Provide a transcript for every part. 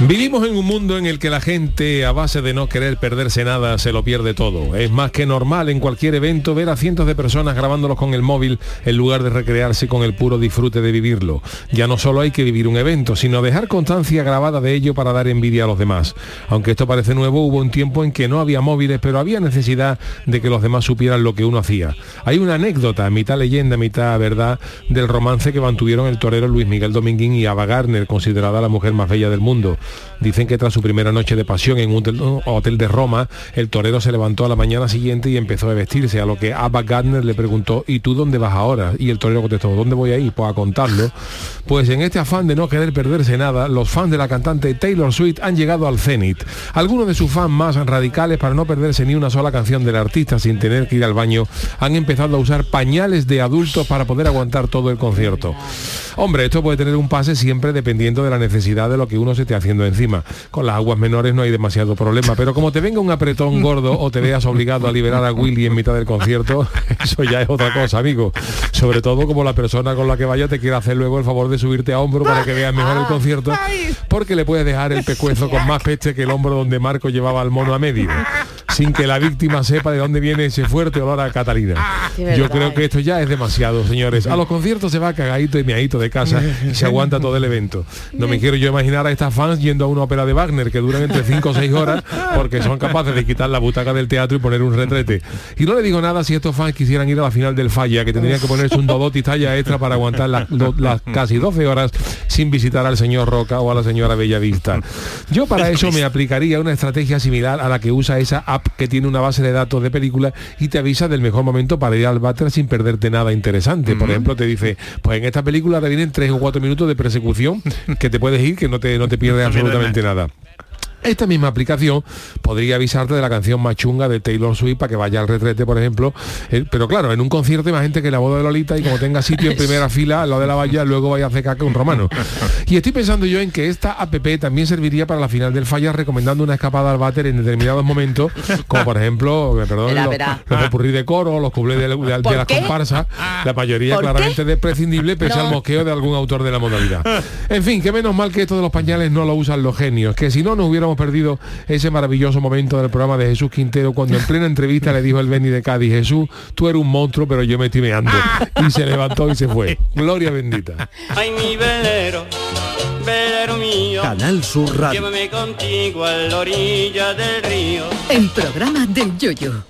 Vivimos en un mundo en el que la gente, a base de no querer perderse nada, se lo pierde todo. Es más que normal en cualquier evento ver a cientos de personas grabándolos con el móvil en lugar de recrearse con el puro disfrute de vivirlo. Ya no solo hay que vivir un evento, sino dejar constancia grabada de ello para dar envidia a los demás. Aunque esto parece nuevo, hubo un tiempo en que no había móviles, pero había necesidad de que los demás supieran lo que uno hacía. Hay una anécdota, mitad leyenda, mitad verdad, del romance que mantuvieron el torero Luis Miguel Dominguín y Ava Gardner, considerada la mujer más bella del mundo. Dicen que tras su primera noche de pasión en un hotel, de Roma, el torero se levantó a la mañana siguiente y empezó a vestirse, a lo que Abba Gardner le preguntó, ¿y tú dónde vas ahora? Y el torero contestó, ¿dónde voy a ir? Pues a contarlo. Pues en este afán de no querer perderse nada, los fans de la cantante Taylor Swift han llegado al cenit. Algunos de sus fans más radicales, para no perderse ni una sola canción del artista sin tener que ir al baño, han empezado a usar pañales de adultos para poder aguantar todo el concierto. Hombre, esto puede tener un pase siempre dependiendo de la necesidad de lo que uno se esté haciendo encima. Con las aguas menores no hay demasiado problema, pero como te venga un apretón gordo o te veas obligado a liberar a Willy en mitad del concierto, eso ya es otra cosa, amigo. Sobre todo como la persona con la que vaya te quiere hacer luego el favor de subirte a hombro para que veas mejor el concierto, porque le puedes dejar el pescuezo con más peche que el hombro donde Marco llevaba al mono a medio, sin que la víctima sepa de dónde viene ese fuerte olor a Catalina. Yo creo que esto ya es demasiado, señores. A los conciertos se va cagadito y meadito de casa y se aguanta todo el evento. No me quiero yo imaginar a estas fans yendo a una ópera de Wagner que duran entre 5 o 6 horas porque son capaces de quitar la butaca del teatro y poner un retrete. Y no le digo nada si estos fans quisieran ir a la final del falla, que tendrían que ponerse un dodoti talla extra para aguantar las, lo- las casi 12 horas sin visitar al señor Roca o a la señora Bellavista. Yo para eso me aplicaría una estrategia similar a la que usa esa app que tiene una base de datos de películas y te avisa del mejor momento para ir al váter sin perderte nada interesante. Por ejemplo, te dice, pues en esta película te vienen tres o cuatro minutos de persecución que te puedes ir, que no te, no te pierdes absolutamente nada. Esta misma aplicación podría avisarte de la canción más chunga de Taylor Swift para que vaya al retrete, por ejemplo. Eh, pero claro, en un concierto hay más gente que la boda de Lolita y como tenga sitio en primera fila, al lado de la valla, luego vaya a hacer caca un romano. Y estoy pensando yo en que esta app también serviría para la final del falla recomendando una escapada al váter en determinados momentos, como por ejemplo, eh, perdón, Verá, los, verá. los de coro, los cuplés de, de- de ¿Por las comparsas, la mayoría ¿Por qué? claramente desprescindible pese No. al mosqueo de algún autor de la modalidad. En fin, que menos mal que esto de los pañales no lo usan los genios, que si no nos hubiéramos perdido ese maravilloso momento del programa de Jesús Quintero cuando en plena entrevista le dijo el Beni de Cádiz, Jesús, tú eres un monstruo, pero yo me estoy meando. Y se levantó y se fue. Gloria bendita. Ay, mi velero, velero mío. Canal Sur Radio. Llévame contigo a la orilla del río. El programa del Yoyo.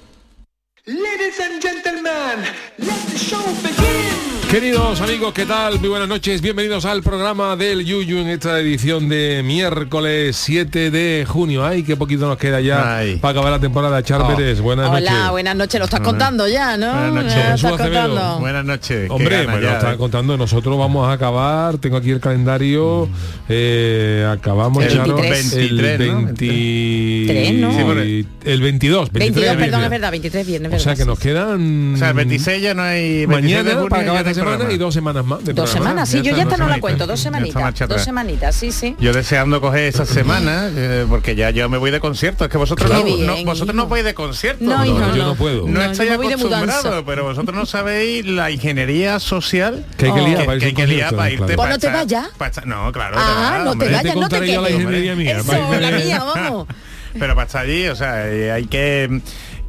Ladies and gentlemen, let the show begin. Queridos amigos, ¿qué tal? Muy buenas noches, bienvenidos al programa del Yuyu en esta edición de miércoles 7 de junio. Ay, qué poquito nos queda ya Ay. para acabar la temporada. Char Oh. Pérez, buenas Hola, noches. buenas noches. Lo estás contando ya, ¿no? Buenas noches. Lo estás contando. Buenas noches. Hombre, me lo ya, están ¿eh? contando. Nosotros vamos a acabar. Tengo aquí el calendario. eh, acabamos El Charo, 23, el ¿no? 23, ¿no? Sí, bueno. el 22, 23 22, perdón, es verdad, 23 viernes. O sea que nos quedan O sea, el 26 ya no hay... 26 de mañana junio para acabar semana programa. y dos semanas más. de Dos programa. semanas, sí, Ya yo ya esta no la cuento, dos semanitas. marcha Dos semanitas, sí, sí. Yo deseando coger esa semana, eh, porque ya yo me voy de concierto. Es que vosotros, no, bien, no- vosotros no vais de concierto. No, yo no puedo. No, estáis acostumbrados, pero vosotros no sabéis la ingeniería social Que hay que Oh. liar que, para que que liar para irte. Pues para no te vayas. no, claro. Ah, no te vayas, no te contaré yo la quedes. ingeniería mía. Eso, la mía, vamos. Pero para estar allí, o sea, eh, hay que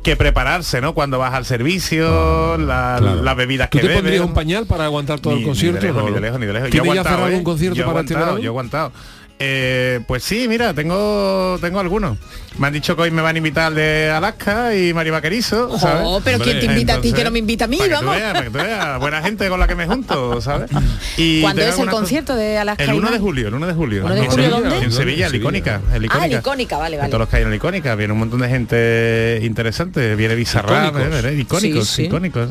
que prepararse, ¿no? Cuando vas al servicio, la- Claro. las bebidas ¿Tú que te beben. pondrías un pañal para aguantar todo Ni- el concierto? Ni de lejos, No. ni de lejos, ni de lejos. Yo he ¿Tienes ya aguantado, ¿eh? un concierto Yo he para este aguantado, verano? Yo he aguantado. Eh, pues sí, mira, tengo tengo algunos. Me han dicho que hoy me van a invitar al de Alaska y Mari Vaquerizo, ¿sabes? Pero ¿quién te invita a ti que no me invita a mí? para que tú Vamos. veas, para que tú veas, buena gente con la que me junto, ¿sabes? Y ¿Cuándo es el concierto de Alaska El 1 de julio, el 1 de julio. 1 de En julio, Sevilla, ¿dónde? En Sevilla, el. Icónica. El Icónica. Ah, el Icónica, vale, vale. todos los que hay en el Icónica, viene un montón de gente interesante, viene Bizarrap, Icónicos. ¿eh? icónicos, Sí, sí. icónicos.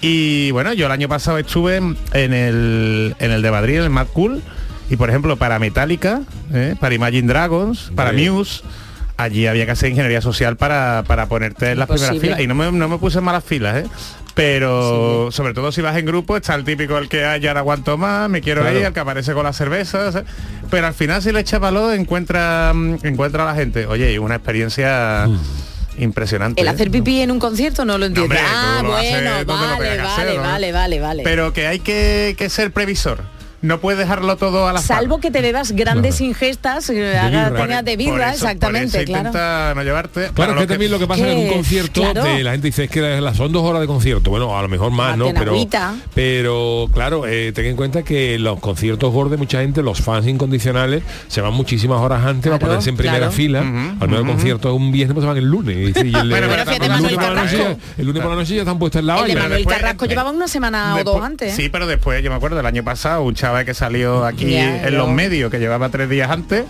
Y bueno, yo el año pasado estuve en el, en el de Madrid, en el Mad Cool, y por ejemplo para Metallica, ¿eh? para Imagine Dragons, para Vale. Muse, allí había que hacer ingeniería social para, para ponerte en las primeras filas. Y no me, no me puse en malas filas, ¿eh? Pero sobre todo si vas en grupo, está el típico el que "Ay, ya no aguanto más, me quiero Claro. ir, el que aparece con las cervezas. ¿eh? Pero al final si le echa valor encuentra, mm, encuentra a la gente. Oye, y una experiencia impresionante. El ¿eh? hacer pipí en un concierto no lo entiendo. hombre, ah, haces bueno, vale, vale, ¿no? vale, vale, vale. Pero que hay que, que ser previsor. No puedes dejarlo todo a la Salvo que te bebas grandes ingestas, eh, haga- birra. tengas de birra, exactamente, claro. Intenta no llevarte. Claro, que también lo que pasa en un que- concierto, claro. de la gente dice es que las- son dos horas de concierto. Bueno, a lo mejor más, ¿no? Marten Pero, agüita. pero claro, eh, ten en cuenta que los conciertos gordos, mucha gente, los fans incondicionales, se van muchísimas horas antes Claro, para ponerse en primera claro. fila. Al menos el concierto es un viernes, pues se van el lunes. Y, y el, Bueno, el lunes por la noche, ya- el lunes por la noche ya están puestos en la El de valla. Manuel después- Carrasco llevaba una semana o dos antes. ¿eh? Sí, pero después yo me acuerdo del año pasado un chaval que salió aquí en yo- los medios que llevaba tres días antes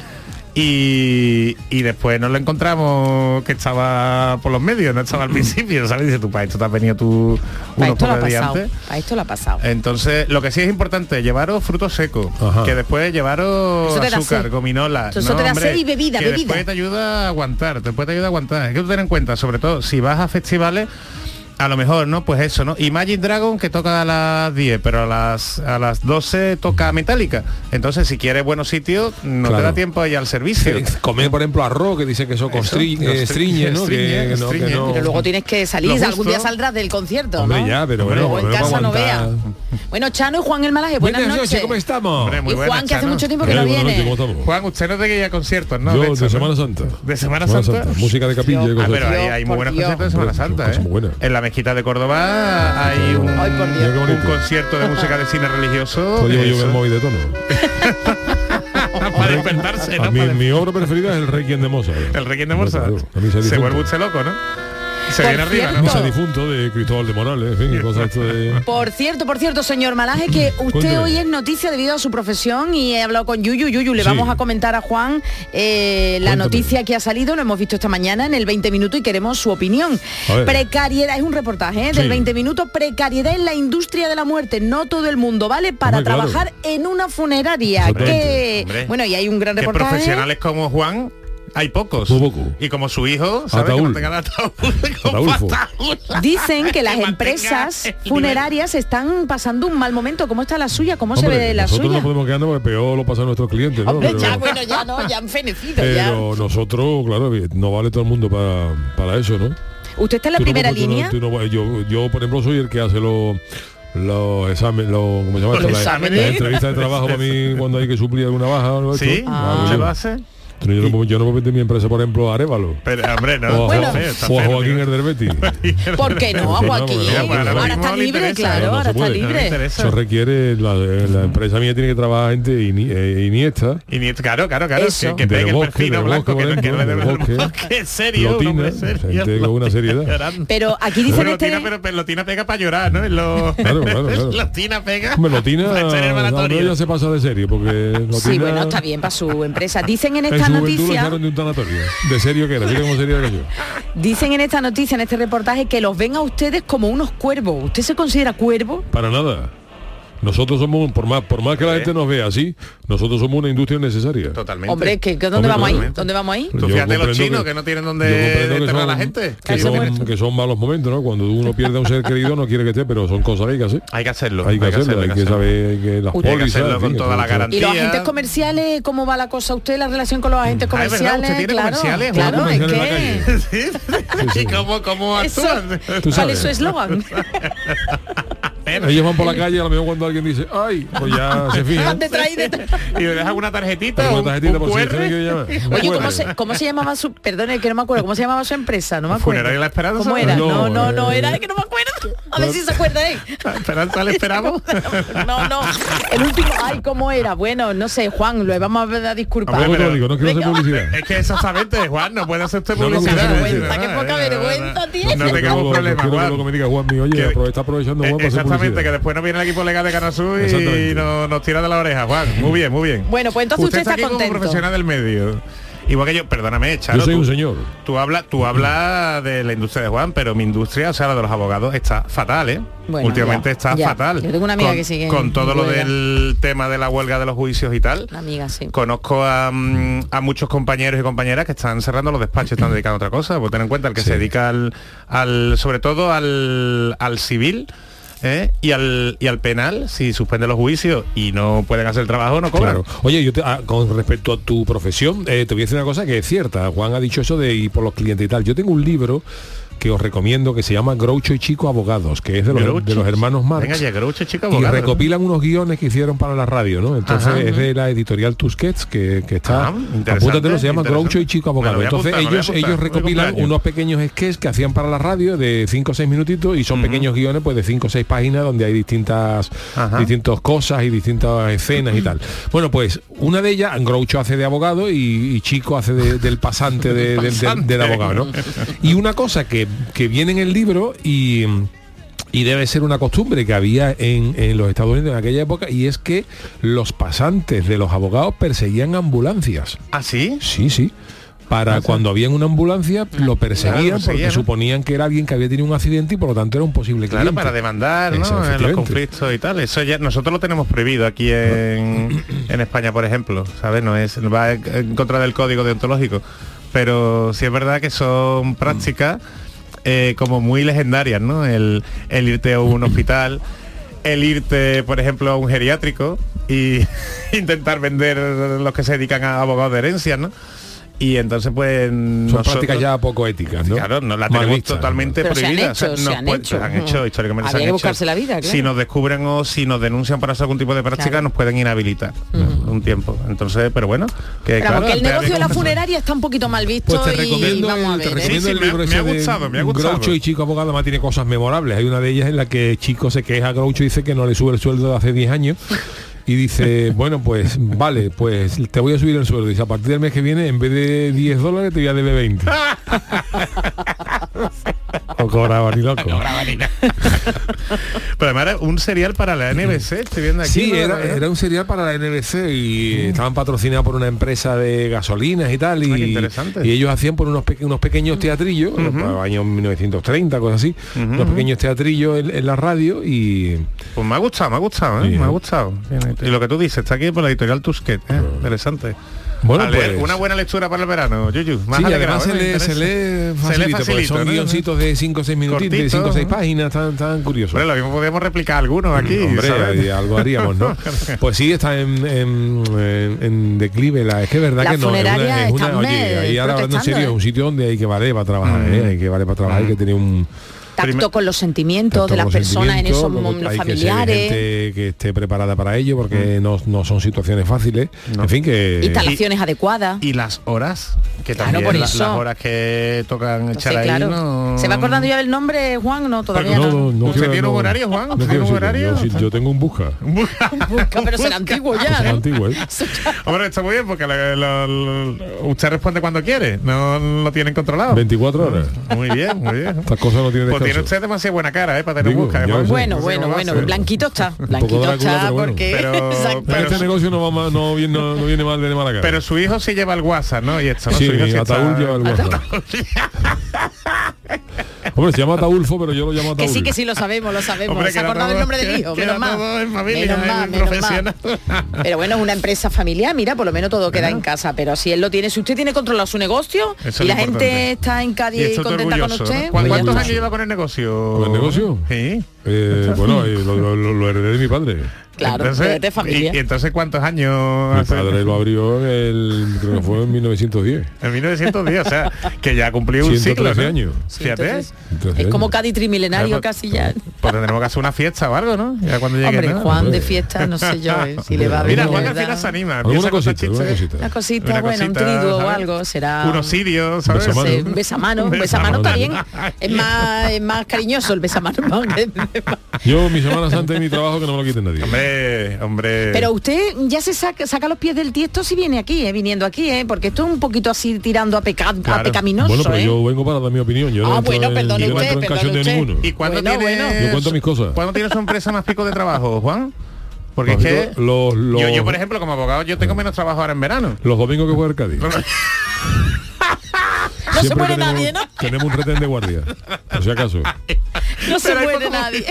y, y después nos lo encontramos que estaba por los medios, no estaba al principio, ¿sabes? Dice tú, para esto te has venido tú unos esto lo ha pocos días pasado. antes. Para esto lo ha pasado. Entonces, lo que sí es importante, llevaros frutos secos, Ajá. que después llevaros Eso te da azúcar, sed. gominola. Eso te da sed y bebida, que bebida. después te ayuda a aguantar, después te ayuda a aguantar. Hay que tener en cuenta, sobre todo, si vas a festivales, a lo mejor, ¿no? Pues eso, ¿no? Imagine Dragon que toca a las 10, pero a las a las 12 toca Metallica. Entonces, si quieres buenos sitios, no te da tiempo ahí al servicio. Comer, por ejemplo, arroz, que dice que eso, constri- Eso, eh, estriñe, ¿no? estriñe, Que- que no- que estriñe. no- Pero luego tienes que salir, algún día saldrás del concierto, Hombre, ¿no? ya, pero Hombre, bueno, Luego en casa no vea. Bueno, Chano y Juan el Malaje, buenas, Buenas noches. noches, ¿cómo estamos? Hombre, muy y Juan, buenas, que hace mucho tiempo que Eh, no noches, viene. Juan, usted no te que ir a conciertos, ¿no? Yo, de ¿no? Semana Santa. De Semana Santa. Música de capilla y Ah, pero hay, Dios, hay muy Dios. conciertos de Semana Santa, cosas ¿eh? En la mezquita de Córdoba hay un, Ay, por Dios. Mira qué un bonito. concierto de música de cine religioso. Llevo yo eso, el móvil de tono. para despertarse, ¿no? A mí, Para- mi obra preferida es el Requiem de Mozart. El Requiem de Mozart. Claro, se vuelve usted loco, ¿no? Se Por viene difunto de Cristóbal de Morales, en fin, y cosas esto de... Por cierto, por cierto, señor Malaje, que usted Cuénteme. hoy es noticia debido a su profesión y he hablado con Yuyu. Yuyu, le Sí. vamos a comentar a Juan eh, la Cuéntame. noticia que ha salido, lo hemos visto esta mañana en el 20 minutos y queremos su opinión. Precariedad, es un reportaje ¿eh? del Sí. 20 minutos, precariedad en la industria de la muerte. No todo el mundo vale para Hombre, claro. trabajar en una funeraria. Que, bueno, y hay un gran Que reportaje. profesionales como Juan hay pocos. Muy poco. Y como su hijo, ¿sabes? Que mantengan ataúd. Dicen que las empresas funerarias están pasando un mal momento. ¿Cómo está la suya? ¿Cómo se ve la nosotros suya? no podemos quedarnos porque peor lo pasan nuestros clientes, ¿no? Hombre, Pero- ya, bueno, ya no, ya han fenecido. ya. Pero nosotros, claro, no vale todo el mundo para, para eso, ¿no? ¿Usted está en la Tú no- primera tú no- línea? tú no- yo, yo, por ejemplo, soy el que hace los los exámenes, los, ¿cómo se llama? Los esto? La- exámenes. La, entrevista de trabajo para mí cuando hay que suplir alguna baja o algo de ¿Sí? Ah. hago ¿Se yo. lo hace? Pero yo, no, puedo- yo no puedo vender mi empresa, por ejemplo, a Arevalo. Pero, hombre, no. o, a Bueno. está feo, está o a Joaquín. Herderbeti. ¿Por qué no, no, Joaquín? no, bueno, ahora ahora está libre, interesa, claro, no, no ahora está libre. Eso requiere, la, la empresa mía tiene que trabajar gente ini- eh, iniesta, claro, claro, claro, Eso. que, que pegue bosque, el perfil blanco, que no que dé del el bosque. bosque, serio, Lotina, hombre serio, gente con una seriedad. Pero aquí dicen este... Lotina, pero, Lotina pega para llorar, ¿no? Claro, claro, claro. Lotina pega. Hombre, Lotina, ya se pasa de serie, porque Sí, bueno, está bien para su empresa. Dicen en En esta lo noticia, de un tanatorio. De serio que era, mira cómo sería yo. dicen en esta noticia, en este reportaje, que los ven a ustedes como unos cuervos. ¿Usted se considera cuervo? Para nada. Nosotros somos, por más, por más que la gente nos vea así, nosotros somos una industria necesaria. Totalmente. Hombre, ¿que, que Hombre, ¿dónde vamos ahí? ¿Dónde vamos ahí? Tú Yo fíjate los comprendo chinos que, no tienen que enterrar a la son- gente. Que son, muerto. que son malos momentos, ¿no? Cuando uno pierde a un ser querido no quiere que esté, pero son cosas que hay que hacer. Hay que hacerlo. Hay que hacerlo, hay que saber que las Hay que pólizas... hacerlo con toda la garantía. ¿Y los agentes comerciales, cómo va la cosa usted, la relación con los agentes Ah, es verdad, comerciales? usted tiene claro, comerciales. ¿Y cómo, actúan? Tú ¿Cuál es su eslogan? Ellos van por la calle, a lo mejor cuando alguien dice, ay, pues ya se. Detrás y le dejan una tarjetita, Una un, tarjetita un por si que. Un Oye, ¿cómo se, ¿cómo se llamaba su... Perdone, que no me acuerdo. ¿Cómo se llamaba su empresa? No me acuerdo. Funeraria La Esperanza. ¿Cómo era? No, No, no, no, eh. era que no me acuerdo. A ver si se acuerda. La Esperanza le esperamos. No, no. El último, ay, ¿cómo era? Bueno, no sé, Juan, lo vamos a disculpar. ¿Cómo te pero- digo? No quiero hacer publicidad. es que exactamente, Juan, no puede hacer usted No, no, publicidad. qué ¿eh? poca vergüenza tiene. No que tengamos problemas, quiero que Juan. luego me diga Juan mío, oye, Que- está aprovechando Juan Eh, para hacer Exactamente, que después no viene el equipo legal de Canasur y nos tira de la oreja, Juan. Muy bien, muy bien. Bueno, pues entonces usted está está aquí contento. como profesional del medio. Igual que yo, perdóname, Charo. Yo soy tú- un señor. Tú hablas tú hablas de la industria de Juan, pero mi industria, o sea, la de los abogados, está fatal, ¿eh? Bueno, Últimamente ya, está ya. fatal. Yo tengo una amiga con, que sigue Con todo lo del tema de la huelga de los juicios y tal. Una amiga, sí. Conozco a, mm, a muchos compañeros y compañeras que están cerrando los despachos, están dedicando a otra cosa. Pues ten en cuenta el que se dedica al, al- sobre todo al, al civil. ¿Eh? Y, al, y al penal, si suspende los juicios y no pueden hacer el trabajo, no cobran. Claro. Oye, yo te- ah, con respecto a tu profesión, eh, te voy a decir una cosa que es cierta. Juan ha dicho eso de ir por los clientes y tal. Yo tengo un libro que os recomiendo que se llama Groucho y Chico Abogados, que es de los, de los hermanos Marx. Venga ya, Groucho, chico, y abogado. recopilan unos guiones que hicieron para la radio, ¿no? Entonces Ajá. es de la editorial Tusquets que, que está Ah, interesante, apúntatelo, se llama. Groucho y Chico Abogados. Entonces apuntar, ellos, apuntar. ellos recopilan unos pequeños sketches que hacían para la radio de 5 o 6 minutitos y son pequeños guiones pues de 5 o 6 páginas donde hay distintas Ajá. distintas cosas y distintas escenas y tal. Bueno, pues una de ellas, Groucho hace de abogado y, y Chico hace de- del pasante, de- del- del- Pasante. del abogado, ¿no? Y una cosa que, que viene en el libro y y debe ser una costumbre que había en, en los Estados Unidos en aquella época y es que los pasantes de los abogados perseguían ambulancias. ¿Ah, sí? Sí, sí. Para cuando había una ambulancia lo perseguían Claro, porque suponían que era alguien que había tenido un accidente y por lo tanto era un posible Claro, cliente. para demandar, ¿no? En los conflictos y tal. Eso ya nosotros lo tenemos prohibido aquí en, en España, por ejemplo. ¿Sabes? No es va en contra del código deontológico. Pero sí es verdad que son prácticas eh, como muy legendarias, ¿no? El, el irte a un hospital, el irte, por ejemplo, a un geriátrico y intentar vender los que se dedican a abogados de herencias, ¿no? Y entonces pues Son nosotros- prácticas ya poco éticas, ¿no? Claro, no la Mal tenemos totalmente Pero se han prohibida. hecho, se han hecho. han hecho, históricamente se han que hecho. buscarse la vida, claro. Si nos descubren o si nos denuncian para hacer algún tipo de práctica, Claro. nos pueden inhabilitar un tiempo. Entonces, pero bueno, que Pero claro, porque el negocio de la funeraria está un poquito mal visto Pues te y recomiendo, vamos a el, ver. te recomiendo Sí, el sí, me libro ha- ese me ha de gustado, me ha gustado. Groucho y Chico Abogado, además tiene cosas memorables. Hay una de ellas en la que Chico se queja a Groucho y dice que no le sube el sueldo de hace 10 años. Y dice, bueno, pues vale, pues te voy a subir el sueldo. Dice, a partir del mes que viene, en vez de 10 dólares, te voy a deber 20. no cobraba ni loco. Pero además era un serial para la NBC, estoy viendo aquí. Sí, era, era un serial para la NBC y estaban patrocinados por una empresa de gasolinas y tal. Ah, Y, interesante. y ellos hacían por unos, pe- unos pequeños teatrillos, para años 1930, cosas así, unos pequeños teatrillos en, en la radio y Pues me ha gustado, me ha gustado, ¿eh? Sí, me ha gustado. Y lo que tú dices, está aquí por la editorial Tusquet, ¿eh? interesante. Bueno, A leer, pues- una buena lectura para el verano, Yuyu. Más Sí, y alegrado, además se lee, se facilito, facilito, son ¿no? guioncitos de 5 o 6 minutitos, de Cortito. 5 o 6 páginas, tan, tan curiosos. Hombre, lo mismo podemos replicar algunos aquí. Hombre, ¿sabes? y algo haríamos, ¿no? Pues sí, está en, en, en- en declive. La, es que es verdad La que no. es una- funeraria es una- está oye, ahí ahora hablando en serio, es ¿eh? un sitio donde hay que valer para trabajar, ¿eh? Hay que valer para trabajar, hay que tener un Tacto Primer- con los sentimientos de las personas en esos sentimientos, mom- luego los hay que familiares. gente que esté preparada para ello porque no, no son situaciones fáciles. En fin, que Instalaciones adecuadas. Y las horas, que Claro, también por eso. las horas que tocan No echar ahí claro. no- ¿Se va acordando ya del nombre, Juan? No, todavía no, no. no, no ¿Usted tiene un no- horario, Juan? no ¿Usted quiero tiene un horario? Yo, sí, yo tengo un busca. Busca, pero será antiguo ya, Será ¿no? antiguo, ¿eh? Hombre, está muy bien porque usted responde cuando quiere, no lo tienen controlado. 24 horas. Muy bien, muy bien. Estas cosas no tienen tiene usted demasiada buena cara, ¿eh? Para tener Digo, busca. sé. Bueno, No bueno, bueno, blanquito está. Blanquito está porque... Pero-. Pero este negocio no, va mal- no, viene, no, no viene mal de mala cara. Pero su hijo sí lleva el WhatsApp, ¿no? Y esto, ¿no? sí, Su hijo sí está- lleva el WhatsApp. Hombre, se llama Ataulfo, pero yo lo llamo Que Ataúl. sí, que sí lo sabemos, lo sabemos. Hombre, Se ha acordado todo- el nombre del hijo, menos mal. en familia, menos en mal, menos profesional. mal. Pero bueno, es una empresa familiar, mira, por lo menos todo queda en casa. Pero si él lo tiene, si usted tiene controlado su negocio Eso y la lo gente importante. está en Y Cádiz todo contenta con usted, ¿no? pues ¿Cuán- ya ¿Cuántos años lleva con el negocio? ¿Con el negocio? Sí. Eh, bueno, eh, lo- lo- lo heredé de mi padre. Claro, de familia. Y, y entonces cuántos años Mi hace? padre lo abrió en el, creo que fue en 1910. En 1910, o sea, que ya cumplió un 113 siglo, ¿no? años. Fíjate. Entonces, 113 es como. Cádiz trimilenario casi ya. Pues tendremos que hacer una fiesta o algo, ¿no? Ya cuando llegue. Hombre, ¿no? Juan de fiesta, no sé yo, eh, si le va bien. Mira, Juan al final se anima. Alguna cosita, alguna cosita. Una cosita, Una bueno, un cosita, triduo o ¿sabes? algo, será... Un osirio, ¿sabes? Besamano. Sí, un besamano, un besamano está bien. Es más, es más cariñoso el besamano. ¿no? Yo, mi Semana Santa y mi trabajo, que no me lo quiten nadie. Hombre, hombre. Pero usted ya se saca, saca los pies del tiesto si viene aquí, eh, viniendo aquí, eh, porque esto es un poquito así tirando a, peca- a pecaminoso. Bueno, pero eh. yo vengo para dar mi opinión. Yo no Ah, bueno, perdone no usted, en perdone usted. ninguno. ¿Y cuándo Bueno, tienes... bueno. Yo cuento mis cosas. ¿Cuándo tienes su empresa más pico de trabajo, Juan? Porque Los- es que... los- los- Yo, yo, por ejemplo, como abogado, yo tengo menos trabajo ahora en verano. Los domingos que juega el Cádiz. No se muere tenemos, nadie, ¿no? Tenemos un retén de guardia. Por si acaso. No se Pero muere nadie.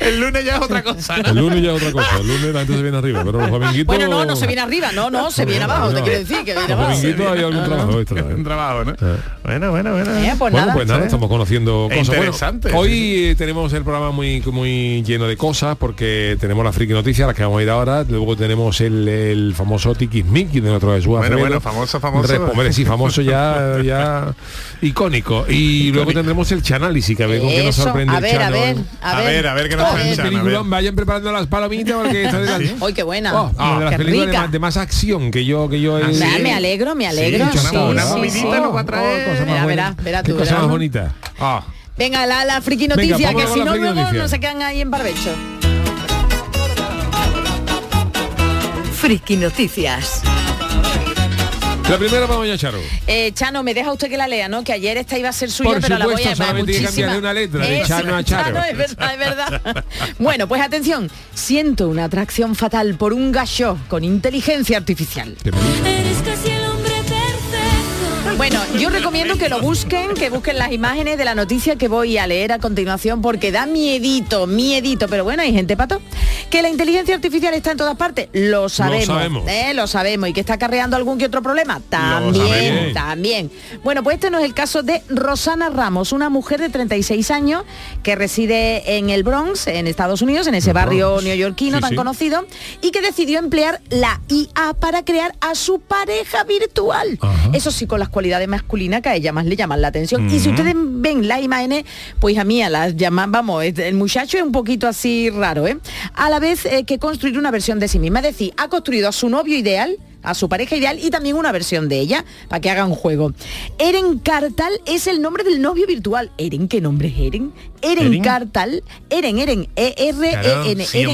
El lunes ya es otra cosa. ¿no? El lunes ya es otra cosa. El lunes la gente se viene arriba. Pero los dominguitos... Bueno, no, no se viene arriba, no, no, se viene abajo, te quiero decir que viene Los abajo. dominguitos hay algún trabajo extra. ¿eh? Un trabajo, ¿no? Eh. Bueno, bueno, bueno. Eh, pues bueno, nada. pues nada, estamos conociendo cosas. Bueno, interesante, hoy eh, tenemos el programa muy muy lleno de cosas porque tenemos la friki noticias, las que vamos a ir ahora. Luego tenemos el, el famoso Tiquismiqui de nuestro Jesús Bueno, Acevedo. bueno, famoso, famoso. Hombre, sí, famoso ya, ya icónico. Y luego tendremos el Chanalisi, que a ver con qué nos sorprende a el ver, a Chano. ver, A ver, a ver qué nos A ver. el Chano. Peliculón, vayan preparando las palomitas porque está de ¡Ay, qué buena! Oh, una de las ¡Qué películas de más, de más acción que yo que yo he- Me- sí. Me alegro, me alegro. Sí, sí, una- sí. nos va a traer. cosa más Verá, verá, verá Qué tú, cosa más bonita. Ah, Venga, la, la friki noticia, que si no luego no se quedan ahí en barbecho. Friki Noticias. La primera para Doña Charo. Eh, Chano, me deja usted que la lea, ¿no? Que ayer esta iba a ser suya, Por pero la voy a llamar solamente muchísima. cambiarle una letra, de Chano a sí, Charo. es verdad, es verdad. bueno, pues atención. Siento una atracción fatal por un gallo con inteligencia artificial. Qué película. Eres casi el hombre perfecto. Bueno, yo recomiendo que lo busquen, que busquen las imágenes de la noticia que voy a leer a continuación porque da miedito, miedito, pero bueno, hay gente pato. Que la inteligencia artificial está en todas partes, lo sabemos, sabemos. ¿eh? lo sabemos y que está acarreando algún que otro problema, también, también. Bueno, pues este no es el caso de Rosana Ramos, una mujer de 36 años que reside en el Bronx, en Estados Unidos, en ese El barrio Bronx. neoyorquino Sí, tan sí. conocido y que decidió emplear la IA para crear a su pareja virtual. Ajá. Eso sí, con las cualidades masculinas que a ella más le llaman la atención. Y si ustedes ven las imágenes, pues a mí a las llaman, vamos, el muchacho es un poquito así raro, ¿eh? A la vez eh, que construir una versión de sí misma. Es decir, ha construido a su novio ideal a su pareja ideal y también una versión de ella para que haga un juego. Eren Cartal es el nombre del novio virtual. Eren, ¿qué nombre es Eren? Eren, Eren. Cartal. Eren, Eren, E claro, E-R-E-N. sí,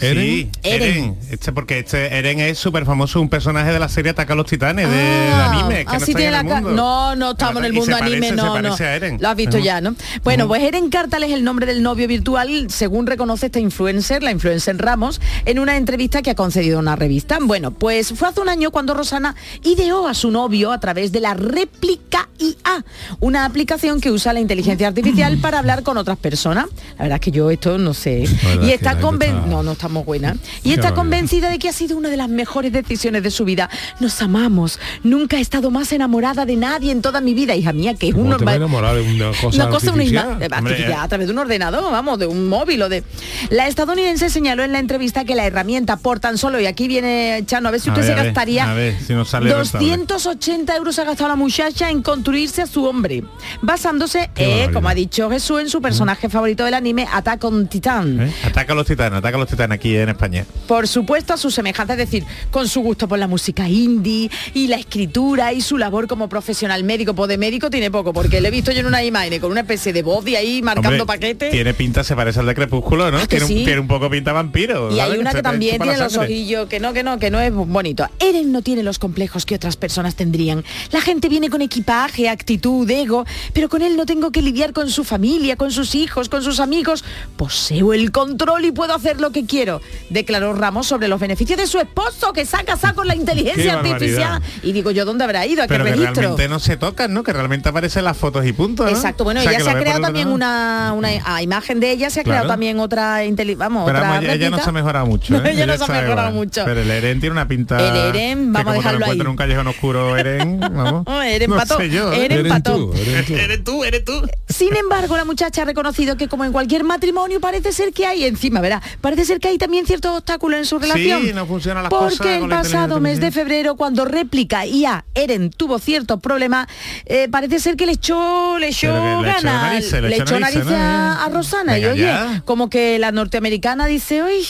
Eren. hombre. ¿Eren? Sí, Eren. Eren. Este, porque este Eren es súper famoso, un personaje de la serie Ataca a los Titanes, del Ah, anime, que no así está tiene en el la ca- mundo. No, no estamos en el mundo parece- anime, se no, no. parece a Eren. Lo has visto ya, ¿no? Bueno, pues Eren Cartal es el nombre del novio virtual, según reconoce esta influencer, la influencer Ramos, en una entrevista que ha concedido a una revista. Bueno, pues fue hace un año cuando Rosana ideó a su novio a través de la réplica IA, una aplicación que usa la inteligencia artificial para hablar con otras personas. La verdad es que yo esto no sé. Y está la gente convencida. está- Buenas. Y está convencida de que ha sido una de las mejores decisiones de su vida. Nos amamos. Nunca he estado más enamorada de nadie en toda mi vida, hija mía, que es un ¿Cómo te vas a normal. enamorar de una cosa Una cosa, una artificial? ima- eh, Hombre, a través de un ordenador, vamos, de un móvil o de... La estadounidense señaló en la entrevista que la herramienta por tan solo, y aquí viene Chano, a ver si A usted ver, se a gastaría a ver, si nos sale rentable. 280 euros ha gastado la muchacha en construirse a su hombre, basándose, eh, como ha dicho Jesús, en su personaje favorito del anime, Attack on Titan. ¿Eh? Ataca a los titanes, ataca a los titanes aquí en España. Por supuesto a su semejanza, es decir, con su gusto por la música indie y la escritura y su labor como profesional médico, pues de médico tiene poco, porque le he visto yo en una imagen con una especie de de ahí marcando Hombre, paquetes. Tiene pinta, se parece al de Crepúsculo, ¿no? Ah, Tiene, un, sí. tiene un poco pinta vampiro. Y hay una que también tiene los ojillos, que no, que no, que no es bonito. Eren no tiene los complejos que otras personas tendrían. La gente viene con equipaje, actitud, ego, pero con él no tengo que lidiar con su familia, con sus hijos, con sus amigos. Poseo el control y puedo hacer lo que quiero, declaró Ramos sobre los beneficios de su esposo que se ha casado con la inteligencia artificial. Y digo yo, ¿dónde habrá ido? ¿A qué Pero que registro? realmente no se tocan, ¿no? Que realmente aparecen las fotos y punto, ¿no? Exacto, bueno, O sea, ella que se ha creado también una, una a imagen de ella, se ha Claro. creado también otra inteli- vamos, Pero otra vamos, ella, ella no se ha mejorado mucho. No, ¿eh? ella no se ha mejorado igual. mucho. Pero el Eren tiene una pinta. El Eren, que vamos a dejarlo ahí. en un callejón oscuro, Eren, vamos. Eren no pató, sé yo, ¿eh? Eren tú, eres tú. Eres tú, eres tú. Sin embargo, la muchacha ha reconocido que como en cualquier matrimonio parece ser que hay encima, ¿verdad? Parece ser que hay también ciertos obstáculos en su relación. Sí, no funcionan las porque cosas el pasado mes de febrero, cuando réplica IA Eren tuvo ciertos problemas, eh, parece ser que le echó, le echó ganas, le echó narices, ¿no? a, a Rosana. y Venga oye, ya. como que la norteamericana dice, hoy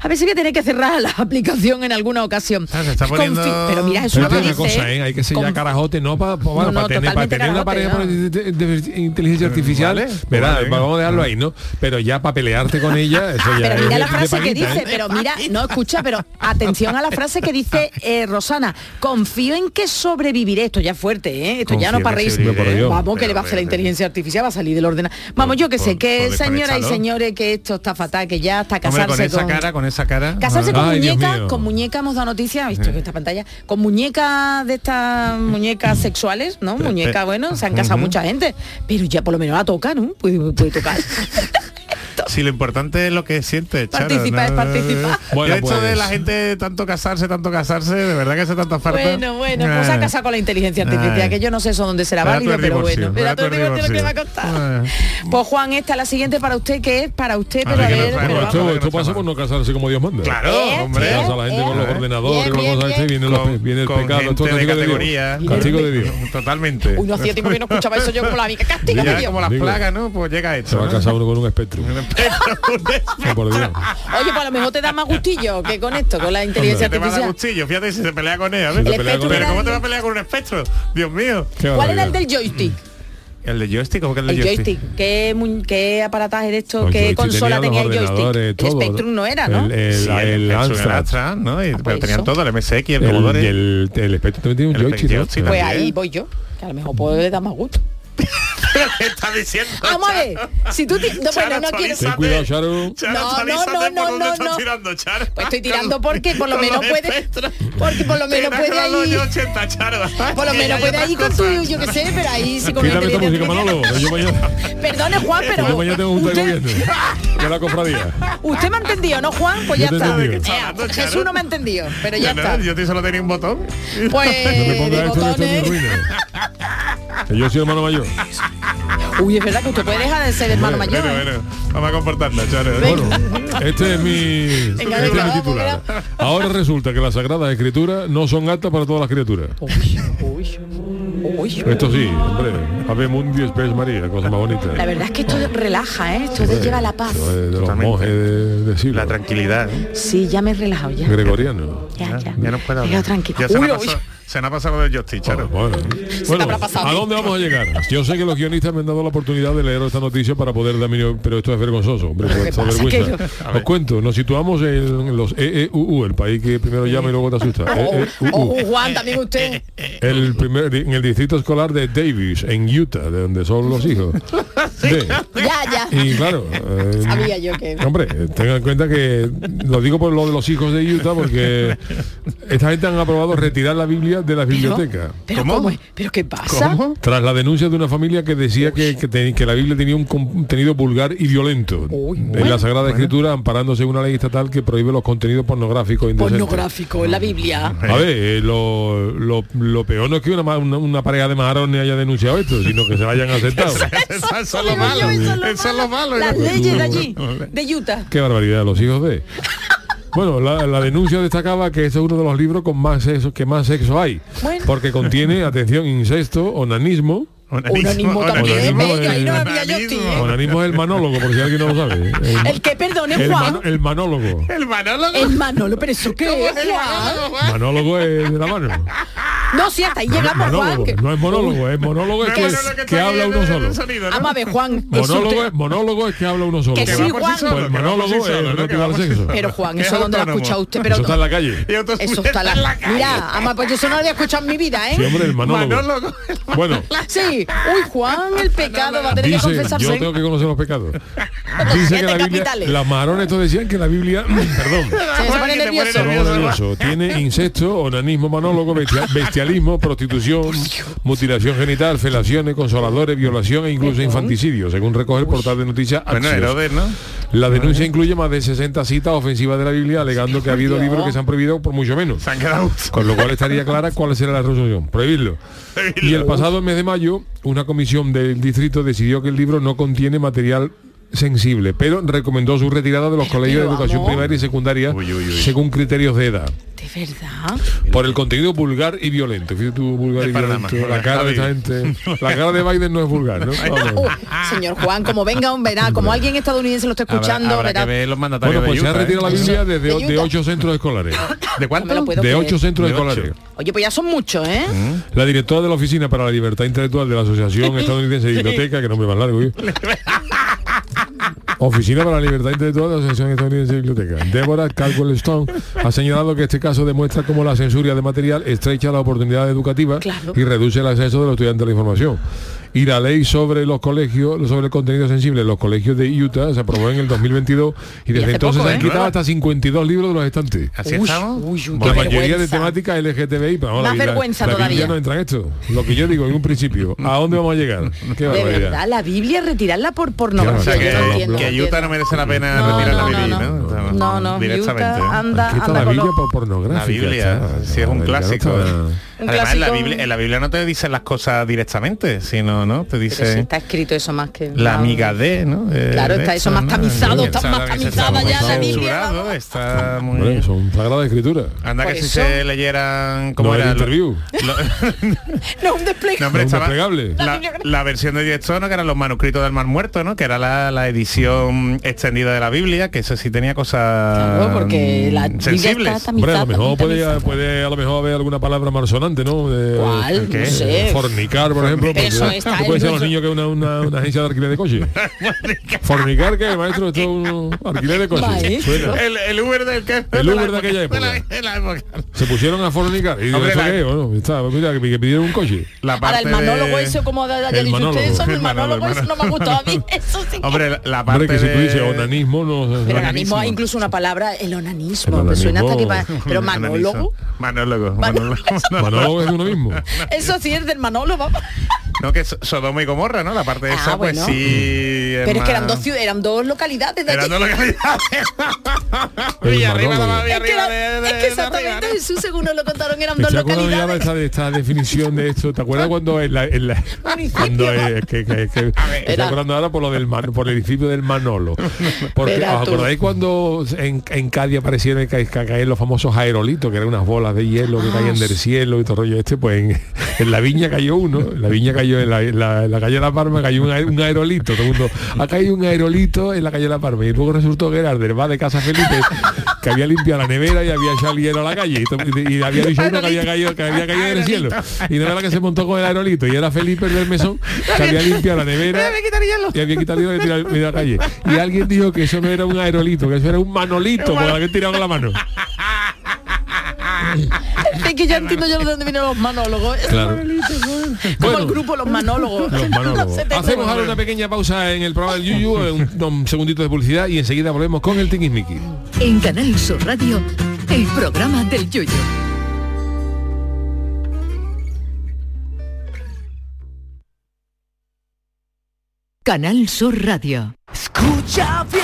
a ver si voy a tener que cerrar la aplicación en alguna ocasión. Ah, se está poniendo- Pero mira, es una cosa, ¿eh? hay que ser ya carajote, no para No, no, tener, totalmente tener una pareja por de- de- de inteligencia artificial, Vale, verá, vale. vamos a dejarlo ahí, ¿no? Pero ya para pelearte con ella, eso ya Pero es mira de- la frase que dice, ¿eh? pero mira, no escucha, pero atención a la frase que dice eh, Rosana, confío en que sobreviviré. Esto ya es fuerte, ¿eh? Esto ya no para reírse. Vamos, que le va a hacer la inteligencia artificial, va a salir del ordenador. Vamos, yo que sé, que señoras y señores, que esto está fatal, que ya hasta Hombre, casarse con esa con... cara, con esa cara. Casarse Ah. con Ay, mío. con muñecas hemos dado noticia, visto que esta pantalla, con muñecas de estas muñecas sexuales, ¿no? Pe- bueno, se han casado mucha gente, pero ya por lo menos la toca, ¿no? Puede, puede tocar. Si lo importante es lo que siente, Charo, Participa, es no- participar. Bueno, esto de pues- la gente tanto casarse, tanto casarse, de verdad que hace tanta falta. Bueno, bueno, pues se ha Eh. casado con la inteligencia artificial, Ay. que yo no sé eso dónde será válido, pero bueno. lo que va a costar. Ay. Pues Juan, esta, la siguiente para usted, que es para usted, A pero ver, a. Esto, esto pasa por no casarse como Dios manda. Claro, Eh, hombre. La gente con los Eh. ordenadores, con cosas viene, el con pecado, esto es categoría. Castigo de Dios. Totalmente. Uy, no hacía tiempo que no escuchaba eso yo como la amiga. Castigo de Dios. como las plagas, ¿no? Pues llega esto. Se va a casar uno con un espectro. Por Dios. Oye, pues a lo mejor te da más gustillo que con esto, con la inteligencia te va a dar artificial. gustillo, fíjate si se pelea con ella, Si ¿ves? pelea con él. Pero ¿cómo te va a pelear con un espectro? Dios mío. Qué ¿Cuál era el del joystick? ¿El de joystick? ¿Cómo que el de El joystick. ¿Qué, mu- qué aparataje de esto? Los ¿Qué joystick consola tenía los el joystick? ordenadores, El todo. Spectrum no era, ¿no? El, el, Sí, el el. Amstrad, ¿no? Y- pues pero tenían eso. todo, el MSX, el El, Commodore. y el, el espectro también tiene un El joystick, ¿no? joystick, Pues ahí voy yo. Que a lo mejor puedo le dar más gusto. ¿Qué está diciendo? Vamos a ver. Si tú... ti- no, bueno, no quiero... Ten cuidado, Charo. Charo, No, no, no, no, no, no. tirando, Charo. Pues estoy tirando porque por lo menos puede... Porque por lo menos puede ahí... 80, Charo. Por lo menos puede ir con tu, yo qué sé, pero ahí sí con Quítame esta música, Manolo. Yo mañana, Perdone, Juan, pero... yo mañana tengo un de usted, gobierno. De la cofradía. usted me ha entendido, ¿no, Juan? Pues ya está. entendido. ¿De qué está Ea, hablando, Jesús no me ha entendido, pero ya está. Yo te solo tenía un botón. Pues yo soy hermano mayor. Uy, es verdad que usted puede dejar de ser hermano mayor. Bueno, bueno, vamos a comportarnos, Charo. Bueno, este es mi, Venga, este es mi titular. Ahora resulta que las sagradas escrituras no son aptas para todas las criaturas. Uy, uy. Esto sí, hombre. Ave Mundi Espes María, cosa más bonita. La verdad es que esto relaja, ¿eh? Esto te lleva a la paz. Esto es de los Totalmente. monjes de, de siglo. La tranquilidad. ¿eh? Sí, ya me he relajado ya. Gregoriano. Ya, ya. Ya no puedo quedado tranquila. Ya se, Uy, me ha uy. pasado, se me ha pasado del joystick, Charo. Bueno. ¿a dónde vamos a llegar? Yo sé que los guionistas me han dado la oportunidad de leer esta noticia para poder dar mi... Pero esto es vergonzoso, hombre, ¿Qué esto es pasa? vergüenza. ¿Qué? Os cuento, nos situamos en los EEUU, el país que primero llama y luego te asusta. Oh, EEUU. oh, Juan, también usted. El primer, en el distrito escolar de Davis, en Utah, de donde son los hijos. de- Ya, ya. y claro, eh, Sabía yo que... Hombre, tengan en cuenta que lo digo por lo de los hijos de Utah porque esta gente han aprobado retirar la Biblia de la biblioteca. ¿Pero ¿Cómo? ¿Pero qué pasa? ¿Cómo? Tras la denuncia de una familia que decía que, que te- que la Biblia tenía un contenido vulgar y violento en la Sagrada Escritura, amparándose en una ley estatal que prohíbe los contenidos pornográficos. Pornográfico en la Biblia. A ver, eh, lo, lo- lo peor no es que una, una, una pareja de majarones haya denunciado esto, sino que se la hayan aceptado. Eso es Lo lo malo, eso es lo Eso es lo malo. Las leyes de allí, de Utah. Qué barbaridad, los hijos de. Bueno, la, la denuncia destacaba que este es uno de los libros con más sexo, que más sexo hay. Bueno. Porque contiene, atención, incesto, onanismo. También, onanismo, venga, ahí no había yo, tío. Onanismo es el manólogo, por si alguien no lo sabe. El, El que perdone, el Juan. mano- el manólogo. El manólogo. El Manolo, pero eso qué ¿Cómo es, Juan. manólogo, Juan? Manólogo es de la mano. No, sí, hasta ahí llegamos, Juan. Monólogo, que- no es monólogo, es monólogo es que, es monólogo que está habla uno solo. sonido, ¿no? Vamos a ver, Juan. Monólogo es, monólogo es que habla uno solo. Que Que sí, Juan. Pues que monólogo es solo, el ¿no? que Que va sexo. Pero Juan, Que es ¿eso dónde lo ha escuchado usted? Pero Eso está en la calle. Eso está la... en la calle. Mira, ama, pues yo eso no lo había escuchado en mi vida, ¿eh? Sí, hombre, el manólogo. Manólogo. Bueno, Sí. Uy, Juan, el pecado va a tener que confesarse. yo tengo que conocer los pecados. Dice que la Biblia, las marones estos decían que la Biblia, perdón, Se se pone pone nervioso. Tiene incesto, onanismo, manólogo, bestia- bestialismo, prostitución, mutilación genital, felaciones, consoladores, violación e incluso infanticidio, según recoge el portal de noticias Bueno. Herodes, ¿no? La denuncia incluye más de 60 citas ofensivas de la Biblia, alegando que ha habido libros que se han prohibido por mucho menos. Se han quedado. Con lo cual estaría clara cuál será la resolución. Prohibirlo. Y el pasado mes de mayo, una comisión del distrito decidió que el libro no contiene material sensible, pero recomendó su retirada de los colegios de educación vamos. primaria y secundaria Uy, uy, uy. según criterios de edad. De verdad. Por el contenido vulgar y violento. Fíjate tú, vulgar y violento. La cara de esta gente. La cara de Biden no es vulgar, ¿no? Vamos. Uh, señor Juan, como venga un verá, como alguien estadounidense lo está Habrá, escuchando, habrá verá. que ver los mandatarios Bueno, pues de se ha Utah, ¿eh? retirado la Biblia desde, ¿De de Utah? ocho centros escolares. ¿De cuánto? De ocho centros De ocho. escolares. Oye, pues ya son muchos, ¿eh? La directora de la Oficina para la Libertad Intelectual de la Asociación Estadounidense de Biblioteca, que nombre más largo, ¿eh? Oficina para la Libertad Intelectual de la Asociación Estadounidense de Biblioteca. Deborah Caldwell Stone ha señalado que este caso demuestra cómo la censura de material estrecha la oportunidad educativa Claro. y reduce el acceso de los estudiantes a la información. Y la ley sobre los colegios, sobre el contenido sensible en los colegios de Utah se aprobó en el 2022 y desde entonces poco, han ¿eh? quitado hasta 52 libros de los estantes. Así Uy, estamos. uy, uy, La mayoría de vergüenza. temática LGTBI, pero vamos, Más la, vergüenza la, la todavía. Biblia no entra en esto. Lo que yo digo en un principio, ¿a dónde vamos a llegar? Qué De barbaridad. verdad, la Biblia retirarla por O pornografía. sea que, no entiendo, que no Utah no merece la pena No, retirar no, la Biblia, no. ¿no? No, no, Directamente. Utah anda, Aquí está anda la Biblia por pornográfica. La Biblia, está. sí es un clásico. Además, en la Biblia no te dicen las cosas directamente, sino, ¿no? Te Pero si dice está escrito eso más que... la más- amiga de, ¿no? Eh, Claro, está eso más ¿no? tamizado, está Está más tamizada ya la Biblia. Está muy... Hombre, son sagradas escrituras. Anda que si eso. se leyeran como No, era lo- interview. lo- No, un despliegue. No, hombre, estaba desplegable. la, la versión de director, ¿no? que eran los manuscritos del Mar Muerto, ¿no? que era la, la edición extendida de la Biblia, que eso sí tenía cosas Claro, porque la sensibles. está Hombre, a tamizada. lo mejor puede, tamizada. puede a lo mejor haber alguna palabra malsonante, ¿no? De- ¿Cuál? ¿qué? No sé. Fornicar, por ejemplo. porque Eso está puede ser los niños que una, una, una agencia de alquiler de coche. Fornicar, que maestro, esto es un alquiler de coche. Maestro. Suena. El, el Uber del que El Uber de aquella de la- época. de la época. Se pusieron a fornicar. Y mira, que, que pidieron un coche. La Ahora el manólogo de- eso como El usted, manólogo. eso, el El manólogo, manólogo, eso no me ha gustado a mí. Eso sí Hombre, la- la parte Hombre, que si tú de- dices onanismo, no... Pero onanismo. organismo hay incluso una palabra, el onanismo, El me suena hasta que onanismo. va- Pero manólogo, Manólogo. Manólogo. es uno mismo. eso sí es del manólogo. No, que es Sodoma y Gomorra, ¿no? La parte de Ah, esa, pues bueno. sí. Pero es que eran más- dos ciudades, eran dos localidades de Eran dos localidades. Villa arriba, la Villa de- de- es que exactamente. Jesús, según nos lo contaron, eran dos localidades. esta, esta definición de esto. ¿Te acuerdas cuando en la, en la- cuando eh, que, que, que- estoy Era- acordando ahora por lo del Man- por el edificio del Manolo. Porque os tú. acordáis cuando en, en Cádiz aparecieron que, que caían los famosos aerolitos, que eran unas bolas de hielo que Ah, caían del cielo y todo rollo este, pues en, en la viña cayó uno, en la viña cayó en la, en la- en la calle de la Parma cayó un, un aerolito, todo el mundo, ha caído un aerolito en la calle de la Parma y luego resultó que era el del bar de Casa Felipe que había limpiado la nevera y había hielo a la calle. Y, había dicho uno que había caído, que había caído del cielo. Y no era la que se montó con el aerolito y era Felipe el del mesón que había limpiado la nevera y había quitado el hielo y tirado a la calle. Y alguien dijo que eso no era un aerolito que eso era un manolito porque lo habían tirado con la mano Es que yo entiendo yo de dónde vienen los manólogos. Claro. Como Bueno. el grupo Los Manólogos. Los manólogos. No Hacemos ahora una pequeña pausa en el programa del Yuyu, un, un segundito de publicidad y enseguida volvemos con el Tiquismiqui. En Canal Sur Radio, el programa del Yoyo. Canal Sur Radio. Escucha bien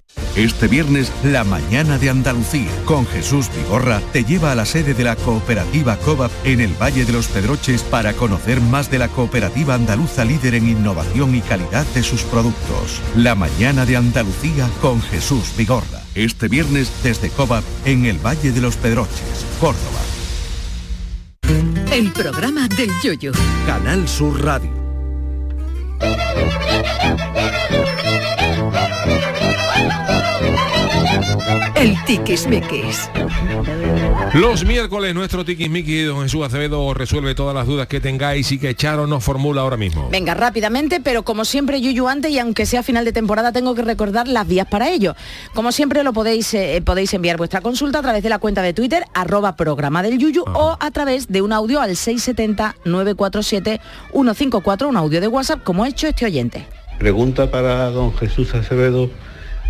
Este viernes, la mañana de Andalucía, con Jesús Vigorra, te lleva a la sede de la cooperativa COVAP en el Valle de los Pedroches para conocer más de la cooperativa andaluza líder en innovación y calidad de sus productos. La mañana de Andalucía con Jesús Vigorra. Este viernes desde COVAP en el Valle de los Pedroches, Córdoba. El programa del yoyo. Canal Sur Radio. El tiquismiquis. Los miércoles nuestro tiquismiqui don Jesús Acevedo resuelve todas las dudas que tengáis y que Charo nos formula ahora mismo. Venga, rápidamente, pero como siempre, Yuyu antes, y aunque sea final de temporada, tengo que recordar las vías para ello. Como siempre, lo podéis, eh, podéis enviar vuestra consulta a través de la cuenta de Twitter, arroba programa del Yuyu, o a través de un audio al 670-947-154, un audio de WhatsApp, como ha hecho este oyente. Pregunta para don Jesús Acevedo,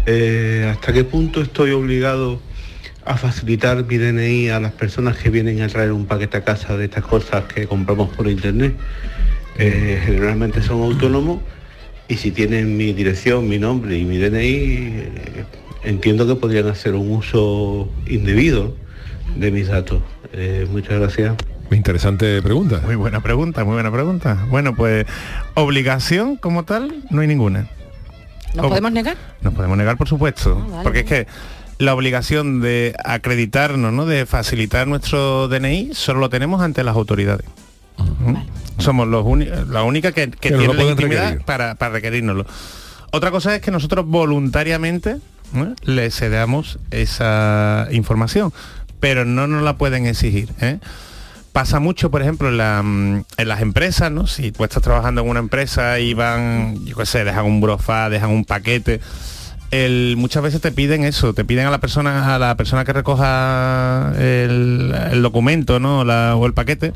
eh, ¿hasta qué punto estoy obligado a facilitar mi DNI a las personas que vienen a traer un paquete a casa de estas cosas que compramos por internet? Eh, generalmente son autónomos y si tienen mi dirección, mi nombre y mi DNI, eh, entiendo que podrían hacer un uso indebido de mis datos. Eh, muchas gracias. Interesante pregunta. Muy buena pregunta, muy buena pregunta. Bueno, pues obligación como tal no hay ninguna. ¿Nos Ob- podemos negar? Nos podemos negar, por supuesto, Ah, vale, porque es que la obligación de acreditarnos, ¿no? de facilitar nuestro DNI, solo lo tenemos ante las autoridades. ¿Mm? Somos los la única que, que Que nos tiene legitimidad requerir. para, para requerirnoslo. Otra cosa es que nosotros voluntariamente ¿no? le cedamos esa información, pero no nos la pueden exigir. ¿eh? Pasa mucho, por ejemplo, mm, en las empresas, ¿no? Si tú estás trabajando en una empresa y van, yo qué sé, dejan un brofa, dejan un paquete, el- muchas veces te piden eso, te piden a la persona, a la persona que recoja el, documento, ¿no? La- o el paquete,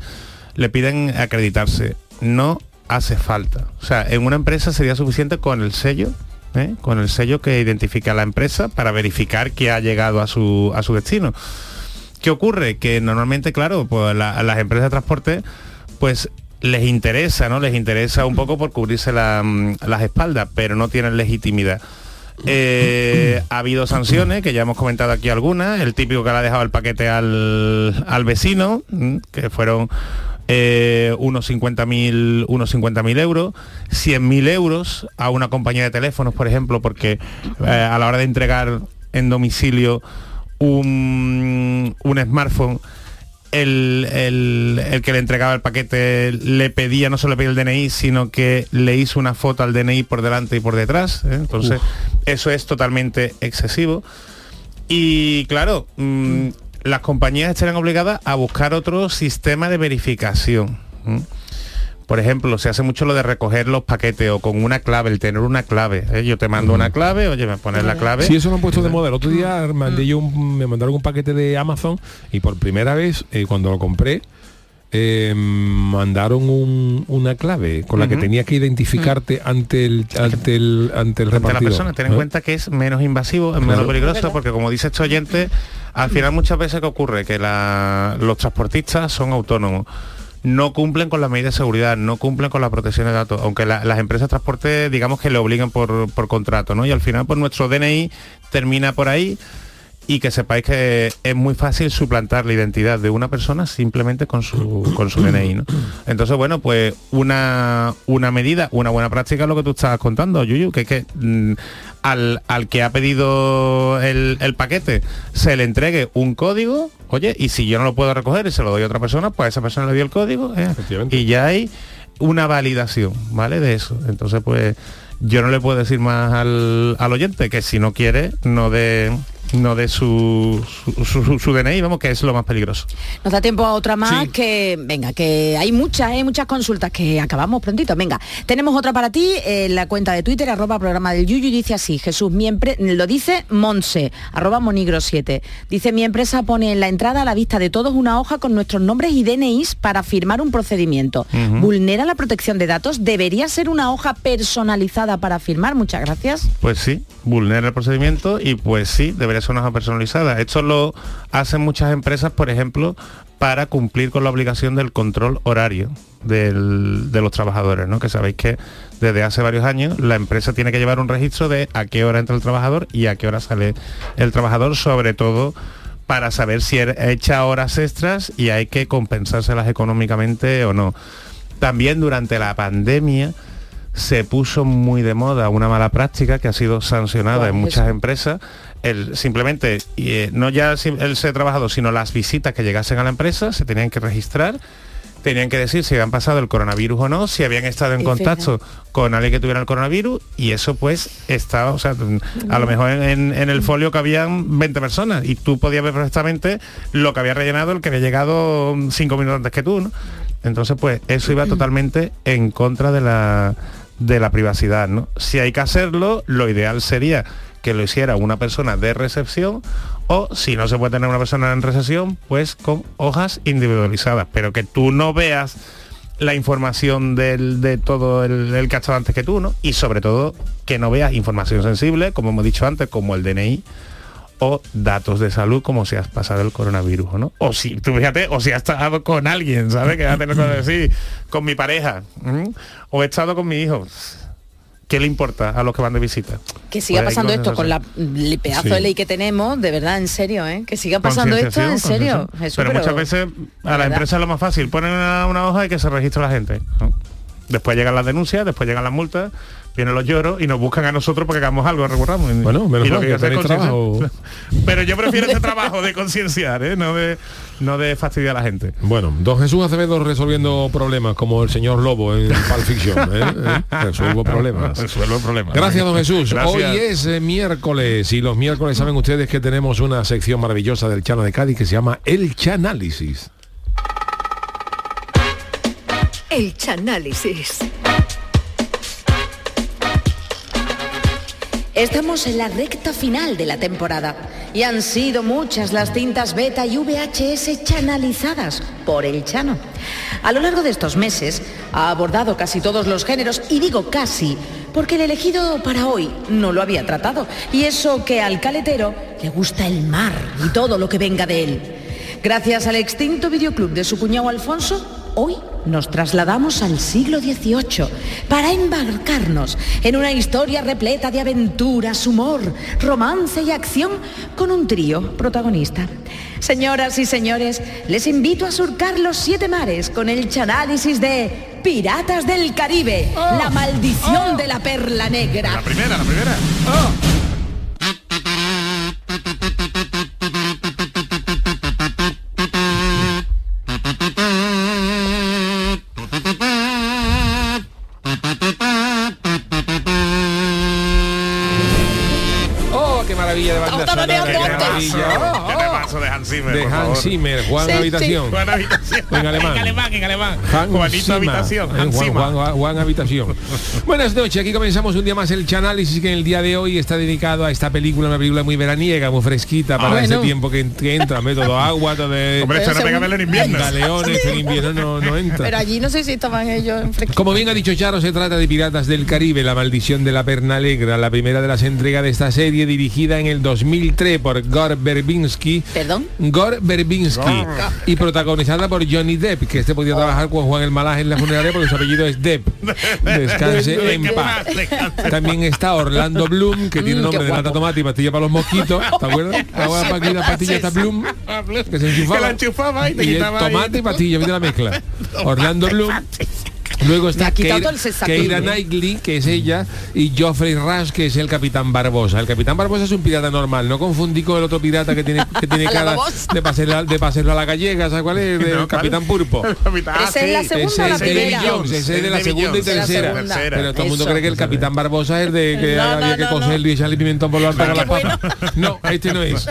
le piden acreditarse. No hace falta. O sea, en una empresa sería suficiente con el sello, ¿eh? con el sello que identifica la empresa para verificar que ha llegado a su, a su destino. ¿Qué ocurre? Que normalmente, claro, pues las empresas de transporte, pues les interesa, ¿no? Les interesa un poco por cubrirse mm, las espaldas, pero no tienen legitimidad. Eh, ha habido sanciones, que ya hemos comentado aquí algunas, el típico que le ha dejado el paquete al, al vecino, mm, que fueron eh, unos 50.000 unos 50.000 euros, 100.000 euros a una compañía de teléfonos, por ejemplo, porque eh, a la hora de entregar en domicilio un, un smartphone, el, el- el que le entregaba el paquete le pedía, no solo le pedía el DNI, sino que le hizo una foto al DNI por delante y por detrás. ¿eh? Entonces, eso es totalmente excesivo. Y claro, mm, las compañías estarán obligadas a buscar otro sistema de verificación. Por ejemplo, se hace mucho lo de recoger los paquetes o con una clave, el tener una clave. ¿eh? Yo te mando una clave, oye, me pones la clave. Sí, eso lo han puesto de moda. El otro día mandé yo un- me mandaron un paquete de Amazon y por primera vez, eh, cuando lo compré, eh, mandaron un- una clave con la que tenías que identificarte ante el ante el ante el ante la repartidor. persona, ten en ¿eh? cuenta que es menos invasivo, es menos Claro. peligroso, porque como dice este oyente, al final muchas veces que ocurre que la- los transportistas son autónomos. No cumplen con las medidas de seguridad, no cumplen con la protección de datos, aunque la- las empresas de transporte digamos que le obligan por, por contrato, ¿no? Y al final pues nuestro DNI termina por ahí y que sepáis que es muy fácil suplantar la identidad de una persona simplemente con su, con su DNI. ¿no? Entonces, bueno, pues una, una medida, una buena práctica es lo que tú estabas contando, Yuyu, que es que mm, al, al que ha pedido el, el paquete se le entregue un código, oye, y si yo no lo puedo recoger y se lo doy a otra persona, pues a esa persona le dio el código ¿eh? y ya hay una validación, ¿vale? De eso. Entonces, pues yo no le puedo decir más al, al oyente que si no quiere, no dé no de su, su, su- su DNI, vamos, que es lo más peligroso. Nos da tiempo a otra más Sí. que, venga, que hay muchas, hay muchas consultas que acabamos prontito. Venga, tenemos otra para ti, eh, la cuenta de Twitter, arroba programa del Yuyu, dice así, Jesús, mi lo dice Monse, arroba monigro 7. Dice, mi empresa pone en la entrada a la vista de todos una hoja con nuestros nombres y DNIs para firmar un procedimiento. ¿Vulnera la protección de datos? ¿Debería ser una hoja personalizada para firmar? Muchas gracias. Pues sí, vulnera el procedimiento y pues sí, debería ser una hoja personalizada. Esto lo hacen muchas empresas, por ejemplo, para cumplir con la obligación del control horario del- de los trabajadores, ¿no? Que sabéis que desde hace varios años la empresa tiene que llevar un registro de a qué hora entra el trabajador y a qué hora sale el trabajador, sobre todo para saber si er- echa horas extras y hay que compensárselas económicamente o no. También durante la pandemia se puso muy de moda una mala práctica que ha sido sancionada ¿Cuál en muchas empresas. El, simplemente, y, eh, no ya el ser trabajador, sino las visitas que llegasen a la empresa se tenían que registrar, tenían que decir si habían pasado el coronavirus o no, si habían estado en contacto con alguien que tuviera el coronavirus y eso pues estaba, o sea, mm, a lo mejor en, el folio que habían 20 personas y tú podías ver perfectamente lo que había rellenado el que había llegado mm, cinco minutos antes que tú, ¿no? Entonces pues eso iba totalmente en contra de la, de la privacidad, ¿no? Si hay que hacerlo, lo ideal sería que lo hiciera una persona de recepción o si no se puede tener una persona en recepción, pues con hojas individualizadas, pero que tú no veas la información del- de todo el, el que ha estado antes que tú, ¿no? Y sobre todo que no veas información sensible, como hemos dicho antes, como el DNI o datos de salud como si has pasado el coronavirus no. O si, tú fíjate, o si has estado con alguien, ¿sabes? Que va a que decir, con mi pareja, o he estado con mi hijo. ¿Qué le importa a los que van de visita? Que siga Pues pasando esto con la el pedazo Sí. de ley que tenemos, de verdad, en serio, ¿eh? Que siga pasando esto en serio. Jesús, pero, muchas veces a la verdad. empresa es lo más fácil. Ponen una, una hoja y que se registre la gente. ¿no? Después llegan las denuncias, después llegan las multas, vienen los lloros y nos buscan a nosotros porque hagamos algo, recurramos. Bueno, menos Y lo mal que que trabajo. Pero yo prefiero ese trabajo de concienciar, ¿eh? no, de, no de fastidiar a la gente. Bueno, don Jesús Acevedo resolviendo problemas como el señor Lobo en Pulp Fiction. ¿eh? ¿Eh? Resuelvo problemas. Resuelvo problemas. Gracias, don Jesús. Gracias. Hoy es eh, miércoles y los miércoles saben ustedes que tenemos una sección maravillosa del Chano de Cádiz que se llama El Chanálisis. El Chanálisis. Estamos en la recta final de la temporada y han sido muchas las cintas beta y VHS chanalizadas por el Chano. A lo largo de estos meses ha abordado casi todos los géneros y digo casi porque el elegido para hoy no lo había tratado y eso que al caletero le gusta el mar y todo lo que venga de él. Gracias al extinto videoclub de su cuñado Alfonso, hoy nos trasladamos al siglo XVIII para embarcarnos en una historia repleta de aventuras, humor, romance y acción con un trío protagonista. Señoras y señores, les invito a surcar los siete mares con el chanálisis de Piratas del Caribe, la maldición de la perla negra. La primera, la primera. ¡Oh, maravilla! Temazo de Hans Zimmer, De por Hans favor. Zimmer, Juan Habitación. Juan Habitación. En alemán. En alemán, en alemán. Hans Juanito Habitación. Hans Juan, Zimmer. Juan- Juan- Juan Habitación. Buenas noches, aquí comenzamos un día más el Chanálisis que en el día de hoy está dedicado a esta película, una película muy veraniega, muy fresquita para Ah, ese tiempo que, que entra, ¿me? todo agua, todo de... Hombre, esto no pega verlo en invierno. Galeones, en invierno no, no entra. Pero allí no sé si estaban ellos en fresquito. Como bien ha dicho Charo, se trata de Piratas del Caribe, la maldición de la perna negra, la primera de las entregas de esta serie dirigida en el 2003 por Gore Verbinski. ¿Perdón? Gore Verbinski. Gore. Y protagonizada por Johnny Depp, que este podía trabajar con Juan el Malaje en la funeraria porque su apellido es Depp. Descanse en paz. También está Orlando Bloom, que tiene Mm, nombre de lata tomate y pastilla para los mosquitos, ¿te acuerdas? Ahora para aquí la pastilla está Bloom, que se enchufaba. Que la enchufaba y te y tomate y pastilla, mira la mezcla. Orlando Bloom. Luego está Keira, Keira. Knightley, que es ella, y Geoffrey Rush, que es el Capitán Barbosa. El Capitán Barbosa es un pirata normal, no confundí con el otro pirata que tiene, que tiene cara de pasarlo, de pasarlo a la gallega, ¿sabes cuál es? El Capitán Pulpo. ¿Esa es la segunda es David primera? Jones, ese es de la segunda y De la tercera. Pero todo el mundo cree que el Capitán Barbosa es el de que No, había no, que no, coserlo y echarle pimentón por lo alto Qué con la bueno. papa. No, este no es.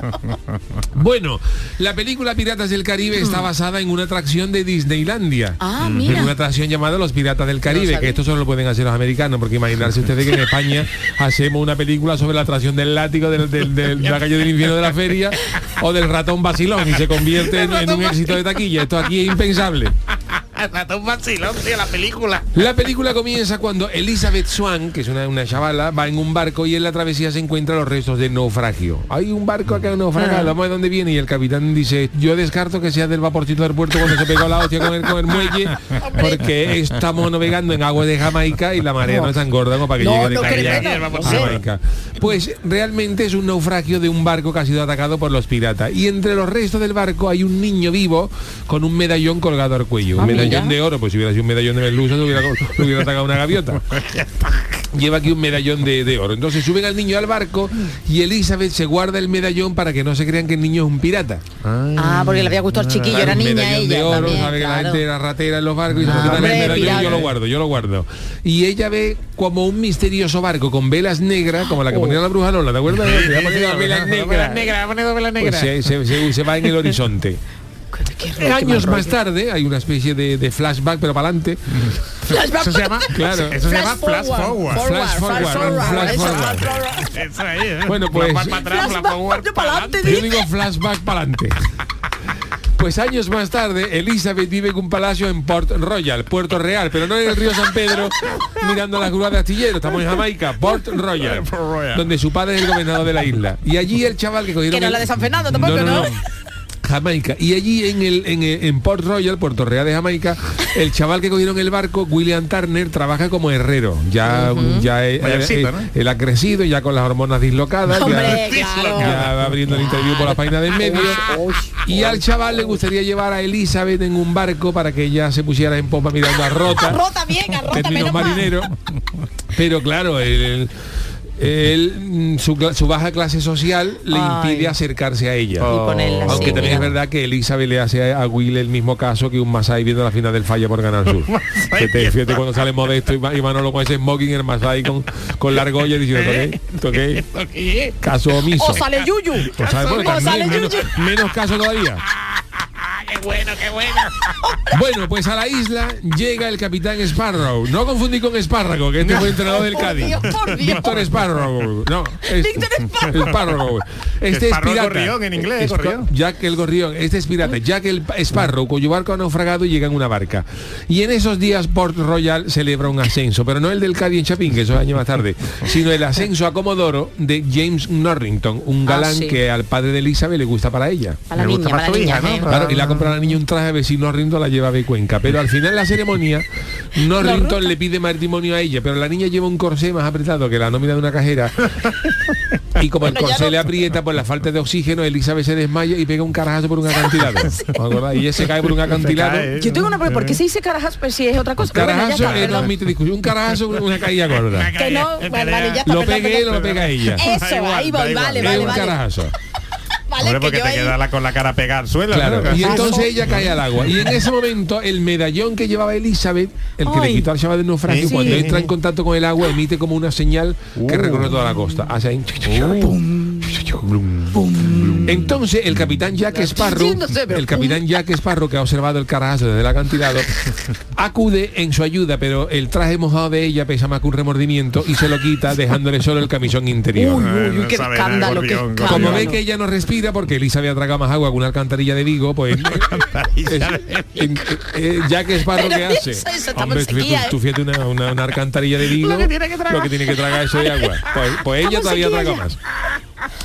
Bueno, la película Piratas del Caribe está basada en una atracción de Disneylandia. Ah, En mira. una atracción llamada Los Piratas del Caribe, que esto solo lo pueden hacer los americanos, porque imaginarse ustedes que en España hacemos una película sobre la atracción del látigo del, del- del- de la calle del infierno de la feria o del ratón vacilón y se convierte en, en un éxito de taquilla. Esto aquí es impensable. Un vacilón, tío, la película. La película comienza cuando Elizabeth Swan, que es una, una chavala, va en un barco y en la travesía se encuentra los restos del naufragio. Hay un barco acá naufragado, vamos a ver dónde viene y el capitán dice, yo descarto que sea del vaporcito del puerto cuando se pegó la hostia con el, con el muelle, porque estamos navegando en aguas de Jamaica y la marea no es tan gorda como para que No, llegue de no, no. Jamaica. Pues realmente es un naufragio de un barco que ha sido atacado por los piratas. Y entre los restos del barco hay un niño vivo con un medallón colgado al cuello. Un Ah, medallón de oro, pues si hubiera sido un medallón de merluza, se hubiera, se hubiera atacado una gaviota. Lleva aquí un medallón de, de oro. Entonces suben al niño al barco y Elizabeth se guarda el medallón para que no se crean que el niño es un pirata. Ah, porque le había gustado el chiquillo, Claro, era un niña medallón ella de oro, también, sabe que la claro. gente era ratera en los barcos y se Ah, el y yo lo guardo, yo lo guardo. Y ella ve como un misterioso barco con velas negras, como la que ponía la bruja Lola, ¿te acuerdas? Ha ponido velas negras. ha ponido velas negras. se va en el horizonte. Años más tarde hay una especie de, de flashback, pero para adelante. Eso se llama, Claro. eso se llama flash forward. Flash forward, flash forward. ¿eh? Bueno, pues-. Yo digo flashback para adelante. Pues años más tarde, Elizabeth vive en un palacio en Port Royal, Puerto Real, pero no en el río San Pedro, mirando las grúas de astillero. Estamos en Jamaica, Port Royal, donde su padre es el gobernador de la isla. Y allí el chaval que cogieron... Que no el- la de San Fernando tampoco, ¿no? Jamaica. Y allí en el, en, el- en Port Royal, Puerto Real de Jamaica, el chaval que cogieron el barco, William Turner, trabaja como herrero. Ya, ya eh, eh, ¿no? él ha crecido, ya con las hormonas dislocadas, ya- Hombre, claro. ya va abriendo el interview por la página del medio. Y al chaval le gustaría llevar a Elizabeth en un barco para que ella se pusiera en popa mirando a Rota, Rota bien, a Rota, menos. Pero claro, el, el- mm, su, baja clase social le Ay. impide acercarse a ella. Aunque también mira. es verdad que Elizabeth le hace a Will el mismo caso que un Masai viendo la final del falla por Canal Sur. fíjate, fíjate cuando sale Modesto y, y Manolo con ese smoking, el Masai con, con la argolla diciendo, ¿toqué? ¿Toqué? Caso omiso. O sale Yuyu. O sale menos, Yuyu. menos caso todavía. Qué bueno, qué bueno. Bueno, pues a la isla llega el capitán Sparrow. No confundí con Espárrago, que este fue entrenador del Cádiz. Dios, por Dios. Víctor Sparrow. No, es- Víctor Sparrow. Sparrow. Este es pirata. gorrión en inglés, Es- gorrión. Jack el gorrión. Este es pirata. Jack el Sparrow, cuyo barco ha naufragado y llega en una barca. Y en esos días Port Royal celebra un ascenso, pero no el del Cádiz en Chapín, que eso es años más tarde, sino el ascenso a Comodoro de James Norrington, un Ah, galán sí. que al padre de Elizabeth le gusta para ella. Para la niña, para hija, ¿no? ¿eh? Claro, y le ha comprado a la niña un traje de vecino Norrington la lleva de Cuenca. Pero al final la ceremonia, Norrington le pide matrimonio a ella, pero la niña lleva un corsé más apretado que la nómina de una cajera. Y como el Bueno, corsé no- le aprieta por la falta de oxígeno, Elizabeth se desmaya y pega un carajazo por un acantilado. Y ella se cae por un acantilado. cae. Yo tengo una pregunta, ¿por qué se dice carajas? Pero si es otra cosa. Bueno, ya Carajazo está, eh, no admite discusión. Un carajazo, una caída gorda. Que no, vale, vale, ya está. Lo pegue él o lo pega ella. Eso, ahí voy, vale, Es vale, un vale. carajazo. Vale, Hombre, que porque yo te ahí- queda la, con la cara pegada al suelo. Claro, ¿no? y entonces ella cae al agua. Y en ese momento el medallón que llevaba Elizabeth, el que le quitó al chaval del naufragio, Sí. cuando entra en contacto con el agua, emite como una señal que recorre toda la costa. Hace ahí. Entonces el capitán Jack Sparrow, el capitán Jack Sparrow que ha observado el carajazo desde el acantilado, acude en su ayuda, pero el traje mojado de ella pesa más que un remordimiento y se lo quita dejándole solo el camisón interior. Uy, uy, uy, No qué sabe nada, escándalo, qué gorrión, escándalo. Como ve que ella no respira porque Elisa había tragado más agua que una alcantarilla de Vigo, pues es- en- eh, Jack Sparrow ¿qué hace? Hombre, tú, ¿eh? fíjate una, una, una alcantarilla de Vigo, Lo que tiene que tragar. que que eso de agua. Pues, pues ella todavía traga más.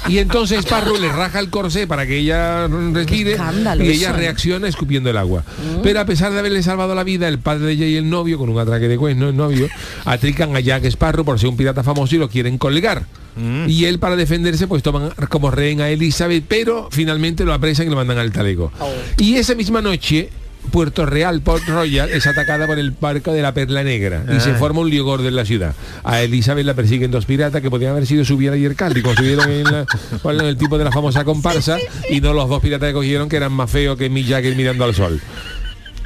Y entonces Sparrow le raja el corsé para que ella respire y ella eso. reacciona escupiendo el agua. Pero a pesar de haberle salvado la vida, el padre de ella y el novio, con un atraque de cuerno, el novio, atrican a Jack Sparrow por ser un pirata famoso y lo quieren colgar. Y él para defenderse pues toman como rehén a Elizabeth, pero finalmente lo apresan y lo mandan al talego. Y esa misma noche Puerto Real, Port Royal, es atacada por el barco de la Perla Negra y se Ah. forma un lío gordo en la ciudad. A Elizabeth la persiguen dos piratas que podían haber sido su vida y el como subieron en, la- en el tipo de la famosa comparsa y no los dos piratas que cogieron que eran más feos que Mick Jagger mirando al sol.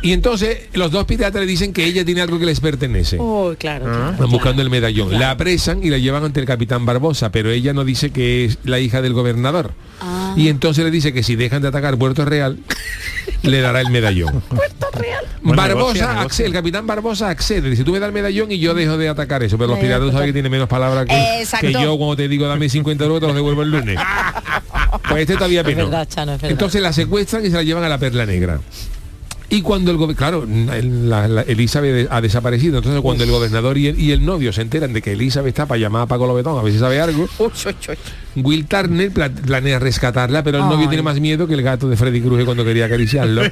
Y entonces los dos piratas le dicen que ella tiene algo que les pertenece. Oh, claro. claro, Están buscando el medallón. Claro. La apresan y la llevan ante el capitán Barbosa, pero ella no dice que es la hija del gobernador. Ah. Y entonces le dice que si dejan de atacar Puerto Real, le dará el medallón. Buen Barbosa, negocio, negocio. accede, el capitán Barbosa accede. Dice, tú me das el medallón y yo dejo de atacar eso. Pero los piratas saben que tiene menos palabras que, que yo cuando te digo dame 50 euros te los devuelvo el lunes. Pues este todavía Es menos. verdad, Chano, es verdad. Entonces la secuestran y se la llevan a la Perla Negra. Y cuando el gobernador, claro, el- la- la- Elizabeth ha desaparecido, entonces cuando el gobernador y el, y el novio se enteran de que Elizabeth está para llamar a Paco Lobetón a ver si sabe algo, Will Turner pla- planea rescatarla, pero el novio tiene más miedo que el gato de Freddy Krueger cuando quería acariciarlo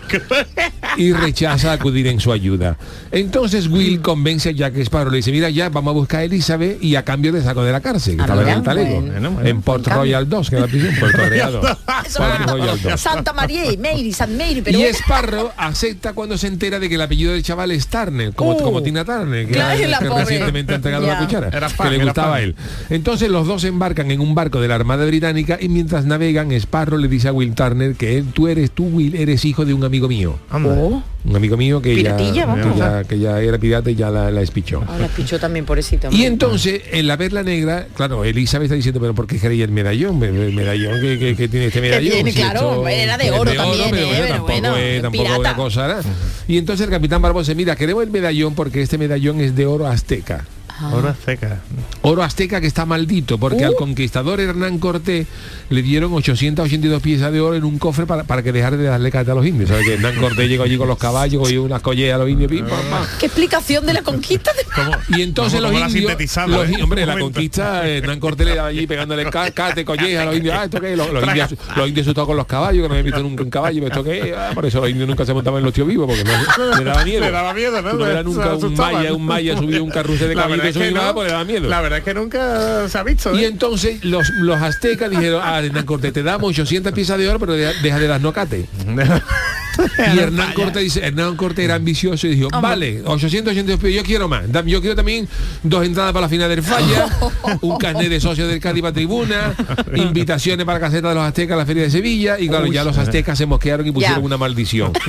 y rechaza acudir en su ayuda. Entonces Will convence a Jack Sparrow, le dice, mira ya, vamos a buscar a Elizabeth y a cambio te saco de la cárcel, que Ah, estaba en mira, el talego, bueno. Bueno, en Port. Royal 2, que era la prisión, Puerto Real 2. Eso Port era Royal 2. Santa María y Mary, San Mary, pero Y Sparrow acepta cuando se entera de que el apellido del chaval es Turner, como, Uh. como Tina Turner, que, Claro, era- la que recientemente ha entregado la cuchara, Era que fan, le era gustaba a él. Entonces los dos se embarcan en un barco de la Armada Británica y mientras navegan, Sparrow le dice a Will Turner que él, tú eres, tú Will, eres hijo de un amigo mío. Anda. Oh, Un amigo mío que ya, vamos. que ya, que ya era pirata y ya la, la espichó. ahora pichó también pobrecito. Y entonces, en la perla negra, claro, Elizabeth está diciendo, pero ¿por qué queréis el medallón? El medallón que, que- que tiene este medallón. tiene, Si claro, era de oro también, pero ¿eh? bueno, tampoco bueno, es, tampoco pirata. una cosa. Y entonces el capitán Barbosa mira, queremos el medallón porque este medallón es de oro azteca. Hora seca. Oro azteca que está maldito, porque Uh. al conquistador Hernán Cortés le dieron 882 piezas de oro en un cofre para, para que dejara de darle cata a los indios. ¿Sabes que Hernán Cortés llegó allí con los caballos, cogió unas collejas a los indios, pim, pam, pam. ¿Qué explicación de la conquista? De... Y entonces ¿Cómo los la indios, sintetizaba, los- eh? hombre, la conquista, Hernán Cortés le daba allí pegándole ca- cate, colleja a los indios, ah, esto qué, los, los indios, los indios asustados con los caballos, que no habían visto nunca un caballo, esto qué, es? Ah, por eso los indios nunca se montaban en los tíos vivos, porque no, le daba miedo. Le daba miedo, ¿no? No Se nunca un maya, un maya subió un carrusel de La caballo verdad que es eso que iba, no. pues le daba miedo. La verdad es que nunca se ha visto. Y ¿eh? entonces los, los aztecas dijeron, ah, Hernán Cortés, te damos 800 piezas de oro, pero deja, deja de darnos cate. Y Hernán Cortés dice, Hernán Cortés era ambicioso y dijo, vale, 882 piezas, yo quiero más. Yo quiero también dos entradas para la final del falla, un carnet de socio del Cádiz para tribuna, invitaciones para la caseta de los aztecas a la feria de Sevilla, y claro, ya los aztecas se mosquearon y pusieron Ya. una maldición.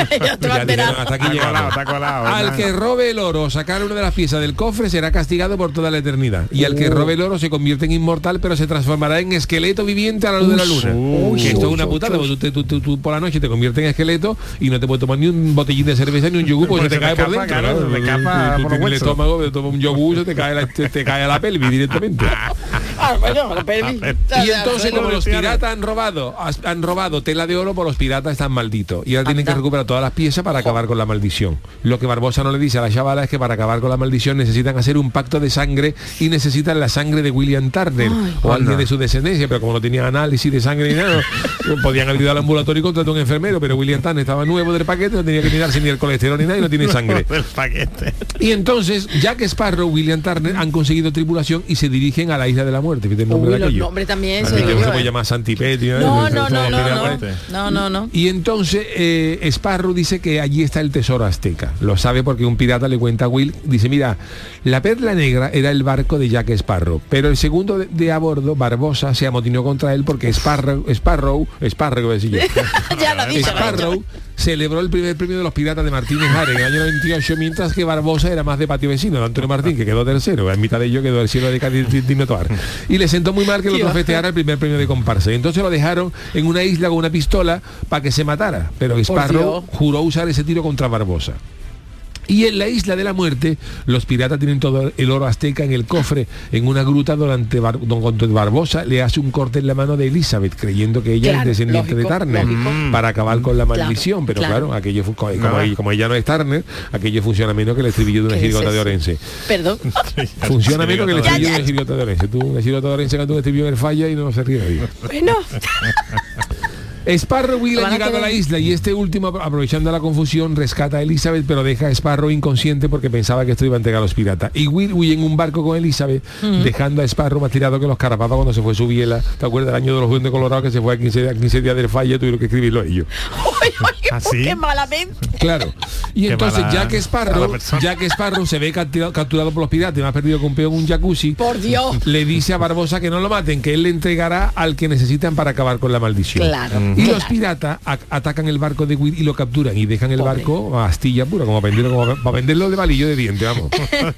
Ya dijeron, hasta aquí colado, colado, Al que robe el oro o sacar una de las piezas del cofre será castigado por toda la eternidad. Y al que robe el oro se convierte en inmortal, pero se transformará en esqueleto viviente a la luz de la luna. Uy, que esto es una putada, porque tú, tú- tú- tú por la noche te conviertes en esqueleto y no te puedes tomar ni un botellín de cerveza ni un yogur porque Porque se te se cae por dentro. claro, se te Tú- por el estómago, te tomas un yogur, se te cae, la- te, te cae a la pelvis directamente. Ah, bueno, la pelvis. Y entonces como los piratas han robado, han robado tela de oro, por los piratas están malditos. Y ahora tienen que recuperar todas las piezas para acabar con la maldición. Lo que Barbosa no le dice a la chavala es que para acabar con la maldición necesitan hacer un pacto de sangre y necesitan la sangre de William Turner o alguien de su descendencia, pero como no tenía análisis de sangre ni nada, podían haber ido al ambulatorio y contratar a un enfermero, pero William Turner estaba nuevo del paquete, no tenía que mirarse ni el colesterol ni nada y no tiene sangre. Del paquete. Y entonces Jack Sparrow, William Turner han conseguido tripulación y se dirigen a la isla de la muerte. Fíjate el nombre Uy, de los aquello. nombres también. Se puede ¿eh? llamar Santipetio. No, ¿eh? no, no, no, no, no, no, no. Y entonces eh, Sparrow dice que allí está el tesoro azteca. Lo sabe porque un pirata le cuenta a Will. Dice, mira, la perla negra era el barco de Jack Sparrow. Pero el segundo de, de a bordo, Barbosa, se amotinó contra él porque Sparrow, Sparrow, Sparrow, dicho. Sparrow celebró el primer premio de los piratas de Martínez Ares en el año 98, mientras que Barbosa era más de patio vecino, de Antonio Martín, que quedó tercero. En mitad de ello quedó el cielo de Cádiz Tino Toar. Y le sentó muy mal que otro festejara el primer premio de comparsa. Y entonces lo dejaron en una isla con una pistola para que se matara. Pero Sparrow juró usar ese tiro contra Barbosa. Y en la isla de la muerte, los piratas tienen todo el oro azteca en el cofre, en una gruta durante Bar- don Barbosa le hace un corte en la mano de Elizabeth, creyendo que ella Claro, es descendiente lógico, de Turner, lógico. para acabar con la Claro, maldición. Pero claro. claro, aquello como, ella, como ella no es Turner, aquello funciona menos que el estribillo de una ¿Qué es de? Orense. Perdón. Funciona menos que el estribillo de una jirigota de Orense. Tú, una jirigota de Orense canta un estribillo en el falla y no se ríe nadie. Bueno. Sparrow Will a llegado a la isla y este último, aprovechando la confusión, rescata a Elizabeth, pero deja a Sparrow inconsciente porque pensaba que esto iba a entregar a los piratas. Y Will huye en un barco con Elizabeth, dejando a Sparrow más tirado que los carapapas cuando se fue su biela. ¿Te acuerdas del año de los duendes colorados que se fue a 15, a 15 días del fallo? Tuvieron que escribirlo ellos. ¿Así? Qué malamente. Claro. Y Qué entonces mala- Jack Sparrow, persona. Jack Sparrow se ve capturado, capturado por los piratas, y más perdido que un peón en un jacuzzi. Por Dios. Le dice a Barbosa que no lo maten, que él le entregará al que necesitan para acabar con la maldición. Claro, Y los piratas atacan el barco de Will y lo capturan y dejan el barco a astilla pura, como para venderlo, como para venderlo de balillo de diente, vamos.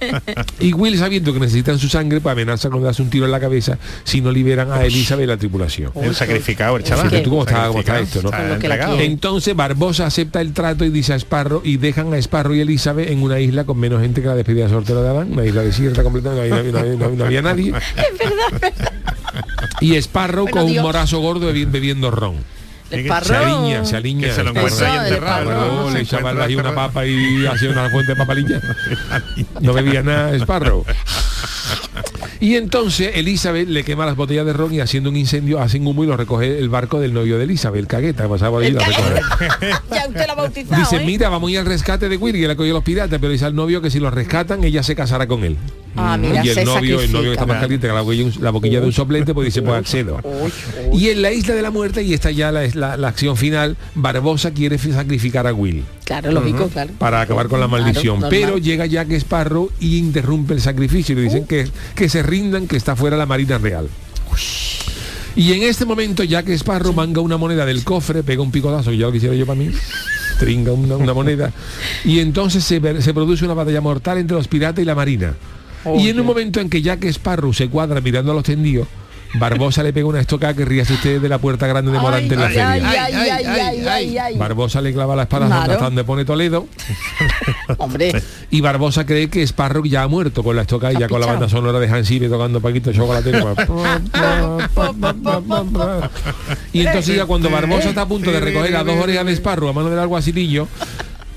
y Will sabiendo que necesitan su sangre, pues amenaza con darse un tiro en la cabeza si no liberan a Elizabeth y la tripulación. El sacrificado, el chaval. Fíjate tú cómo está, cómo está esto, ¿no? Está Con lo que la entregado. quiere. Entonces Barbosa acepta el trato y dice a Sparrow y dejan a Sparrow y Elizabeth en una isla con menos gente que la despedida soltera de Adán, una isla desierta completamente, no había, no había- no había- no había nadie. Y Sparrow Bueno, con un morazo gordo bebi- bebiendo ron. Se aliña, se aliña. Que se lo encuentra ahí le echaban encuentra ahí una papa y hacía una fuente de papalilla. No bebía nada Sparrow. Y entonces Elizabeth le quema las botellas de ron y haciendo un incendio hacen humo y lo recoge el barco del novio de Elizabeth, el cagueta, que pasaba recoge. Ya usted lo ha bautizado, Dice, ¿eh? mira, vamos a ir al rescate de Will, que le cogió los piratas, pero dice al novio que si los rescatan, ella se casará con él. Ah, mira, y el se novio, el novio que está más caliente que la boquilla, la boquilla de un soplete, pues dice, pues accedo. Y en la isla de la muerte, y esta ya la, la, la acción final, Barbosa quiere sacrificar a Will Claro, lógico, claro. para acabar con la maldición. pero llega Jack Sparrow y interrumpe el sacrificio y le dicen que, que se rindan, que está fuera la Marina Real. Y en este momento Jack Sparrow manga una moneda del cofre, pega un picotazo, que ya lo quisiera yo para mí, tringa una, una moneda, y entonces se, se produce una batalla mortal entre los piratas y la Marina. y en un momento en que Jack Sparrow se cuadra mirando a los tendidos, Barbosa le pega una estocada que ríase usted de la puerta grande de Morante en la feria. Barbosa le clava la espada Claro. hasta donde pone Toledo Hombre, y Barbosa cree que Sparrow ya ha muerto con la estocada y ya con la banda sonora de Hans Zimmer tocando Paquito Chocolatero. y entonces ya cuando Barbosa está a punto de recoger a dos orejas de Sparrow a mano del alguacilillo,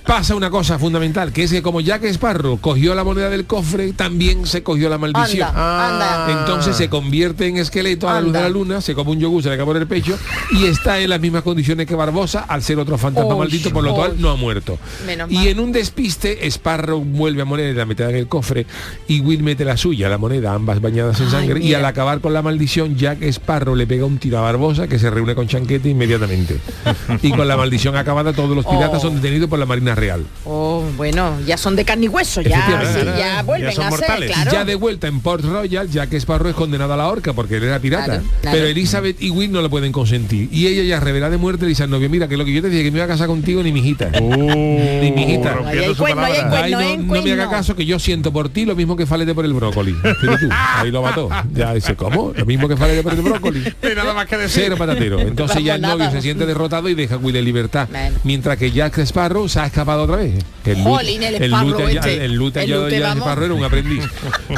pasa una cosa fundamental, que es que como Jack Sparrow cogió la moneda del cofre, también se cogió la maldición. anda, anda. Entonces se convierte en esqueleto a la luz de la luna, se come un yogur, se le cae por el pecho y está en las mismas condiciones que Barbosa al ser otro fantasma maldito, por lo cual no ha muerto. Menos mal. Y en un despiste, Sparrow vuelve a poner la mitad en el cofre y Will mete la suya, la moneda, ambas bañadas en Ay, sangre. Y al acabar con la maldición, Jack Sparrow le pega un tiro a Barbosa que se reúne con Chanquete inmediatamente. y con la maldición acabada, todos los piratas Oh. son detenidos por la Marina Real. oh, bueno, ya son de carne y hueso, ya, sí, Ya, ya ya vuelven son a mortales. ser, claro. Ya de vuelta en Port Royal, Jack Sparrow es condenado a la horca porque él era pirata. Claro, claro. Pero Elizabeth y Will no lo pueden consentir. Y ella ya revela de muerte le dice al novio, mira que lo que yo te dije que me iba a casar contigo ni mi hijita. ni mi hijita. hay cuerno, hay no, ¿eh? no me haga caso que yo siento por ti lo mismo que falete por el brócoli. Tú, ahí lo mató. Ya dice, ¿cómo? Lo mismo que falete por el brócoli. Y nada más que decir. Cero patatero. Entonces ya el novio nada. se siente derrotado y deja a Will en libertad. Mientras que Jack Sparrow se ha escapado otra vez. Que El, Jolín, el ya- este. el ya vamos. Sparrow era un aprendiz.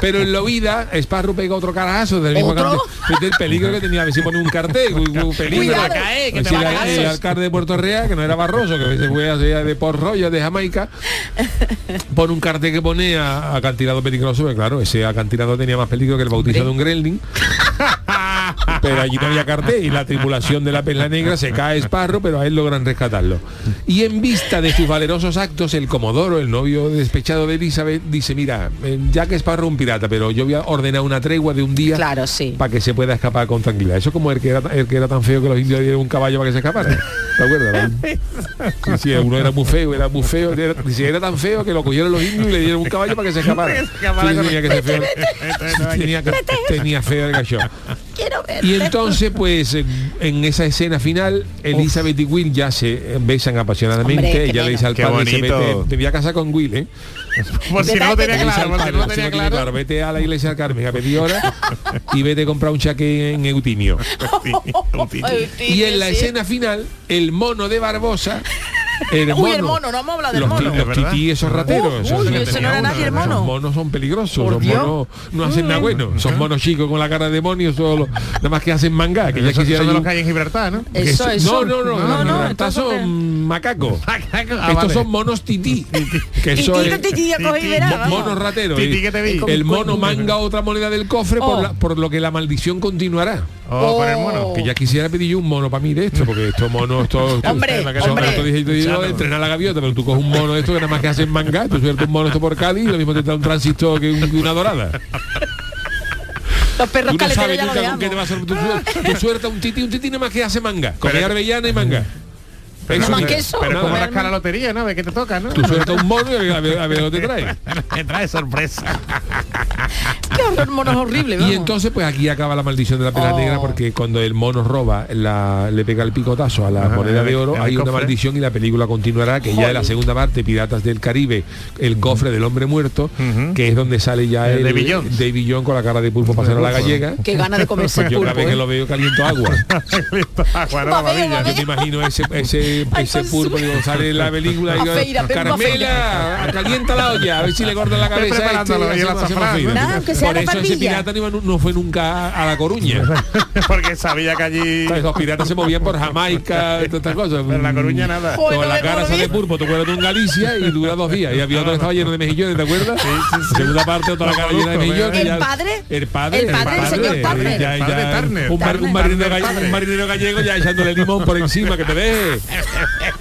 Pero en la vida, Sparrow pega otro carajazo del mismo ¿Otro? cartel. Fíjate el peligro que tenía, a ver si pone un cartel. un- un peligro. Cuidado. caer, que te si va a el- alcalde de Puerto Real, que no era Barroso, que se fue hacia de Port Royal, de Jamaica, pone un cartel que pone a acantilado peligroso, pero claro, ese acantilado tenía más peligro que el bautizo de un gremlin. pero allí no había cartel y la tripulación de la Perla Negra se cae Esparro, pero a él logran rescatarlo. Y en vista de sus valerosos actos, el Comodoro, el novio despechado de Elizabeth, dice, mira, eh, ya que es un pirata, pero yo voy a ordenar una tregua de un día Claro, sí. para que se pueda escapar con tranquilidad. Eso como el que era, el que era tan feo que los indios dieron un caballo para que se escapara. ¿Te acuerdas? Sí, sí, uno era muy feo, era muy feo. Era, dice, era tan feo que lo cogieron los indios y le dieron un caballo para que se escapara. Tenía que ser feo. Tenía, que- tenía feo el gallo. Y entonces, pues, en, esa escena final, Elizabeth y Will ya se besan apasionadamente. Hombre, Ella le dice al Qué padre, bonito. vete, te voy a casar con Will, ¿eh? Por si no lo tenía claro, por si no lo tenía claro. Vete a la iglesia del Carmen a pedir hora y vete a comprar un chaqué en Eutimio. Y en la escena final, el mono de Barbosa El Uy, el mono, no vamos a hablar del los, mono. los tití esos rateros. Uy, esos- ese no era nadie, el mono. Esos monos son peligrosos. Por Los Dios. monos no hacen nada bueno. Son monos chicos con la cara de demonio, solo, nada más que hacen manga. Que ya Eso- quisiera son de los que hay en Gibraltar, ¿no? Eso, so- eso. No, no, no, No, no, no, Gibraltar estos son son macacos. Ah, Estos son monos tití. que eso vamos. monos rateros. Tití El- que te vi. El mono manga otra moneda del cofre por, Oh. lo que la maldición continuará. Oh, por el mono. Que ya quisiera pedir yo un mono para mí de esto, porque estos monos, estos, Hombre, son- hombre. Entrenar la gaviota, pero tú coges un mono esto que nada más que hacen manga, tú sueltas un mono esto por Cádiz y lo mismo te trae un transistor que un- que una dorada. Los perros Tú no caleteros sabes ya lo nunca con qué te va a sorprender. Tú, tú sueltas un titi, un titi nada más que hace manga. Comer avellana y manga. Pero, más que eso. pero como rascar la lotería, ¿no? De que te toca, ¿no? Tú sueltas un mono y a ver, lo que te trae. Me trae sorpresa. Qué horror, mono es horrible, Y vamos. entonces pues aquí acaba la maldición de la pera Oh. negra porque cuando el mono roba, la- le pega el picotazo a la Ajá, moneda de oro, el hay una cofre. maldición y la película continuará, que ya en la segunda parte, Piratas del Caribe, el cofre del hombre muerto, que es donde sale ya El el Davy Jones. Davy Jones con la cara de pulpo pasando a la gallega. Qué gana de comerse yo cada pulpo. vez que ¿eh? lo veo caliento agua. Maravilla. va, Yo te imagino ese ese, Su- digo, sale en la película y feira, Carmela, calienta la olla, a ver si le corta la cabeza este, y aunque sea Por la eso ese pirata no, fue nunca a la Coruña. Porque sabía que allí... Los piratas se movían por Jamaica, todas estas cosas. Pero en La Coruña nada. Con no la cara sale pulpo, tú acuerdas tú en Galicia y dura dos días. Y había otro que estaba lleno de mejillones, ¿te acuerdas? Segunda parte, otra la cara llena de mejillones. ¿El padre? El padre. El padre, señor Turner. Un marinero gallego ya echándole limón por encima, que te deje.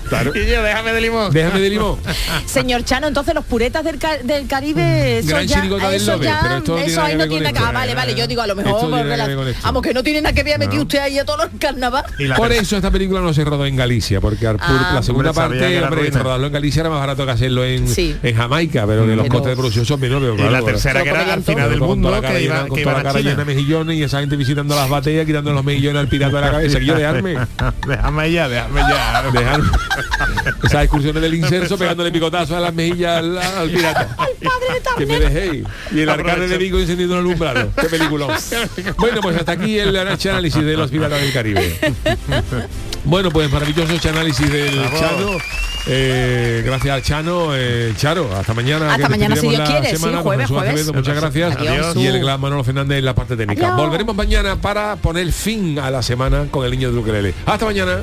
Claro. Y yo, déjame de limón. Déjame de limón. Señor Chano, entonces los puretas del, Ca- del Caribe, eso Gran ya, del Lobe, ya, pero esto tiene eso nada ahí que no tiene esto. ah, vale, vale, yo digo a lo mejor, tiene nada la- que vamos que no tiene nada que ver metido usted ahí a todos los carnavales. Y la Por eso esta película no se rodó en Galicia, porque Arpur, Ah. la segunda parte, hombre, rodarlo en Galicia era más barato que hacerlo en, Sí. en Jamaica, pero que los Pero- costes de producción son menores. Y claro, la tercera que era al final del mundo toda la cara que llena- iba, con que toda iban la a cara llena de mejillones y esa gente visitando las batallas quitando los mejillones al pirata de la cabeza que yo dejarme déjame ya, déjame ya. Dejar esas excursiones del incenso pegándole picotazos a las mejillas al, al pirata. Que me dejéis y el arcade de Vigo encendiendo el alumbrado qué película bueno pues hasta aquí el análisis de los piratas del Caribe. Bueno pues maravilloso este análisis del Chano. Eh, gracias al Chano eh, Charo hasta mañana Hasta que mañana, si Dios la quiere, sí, semana. con jueves, jueves. Acevedo, muchas gracias. Adiós. y el gran Manolo Fernández en la parte técnica. Adiós. volveremos mañana para poner fin a la semana con el niño de Ukelele. Hasta mañana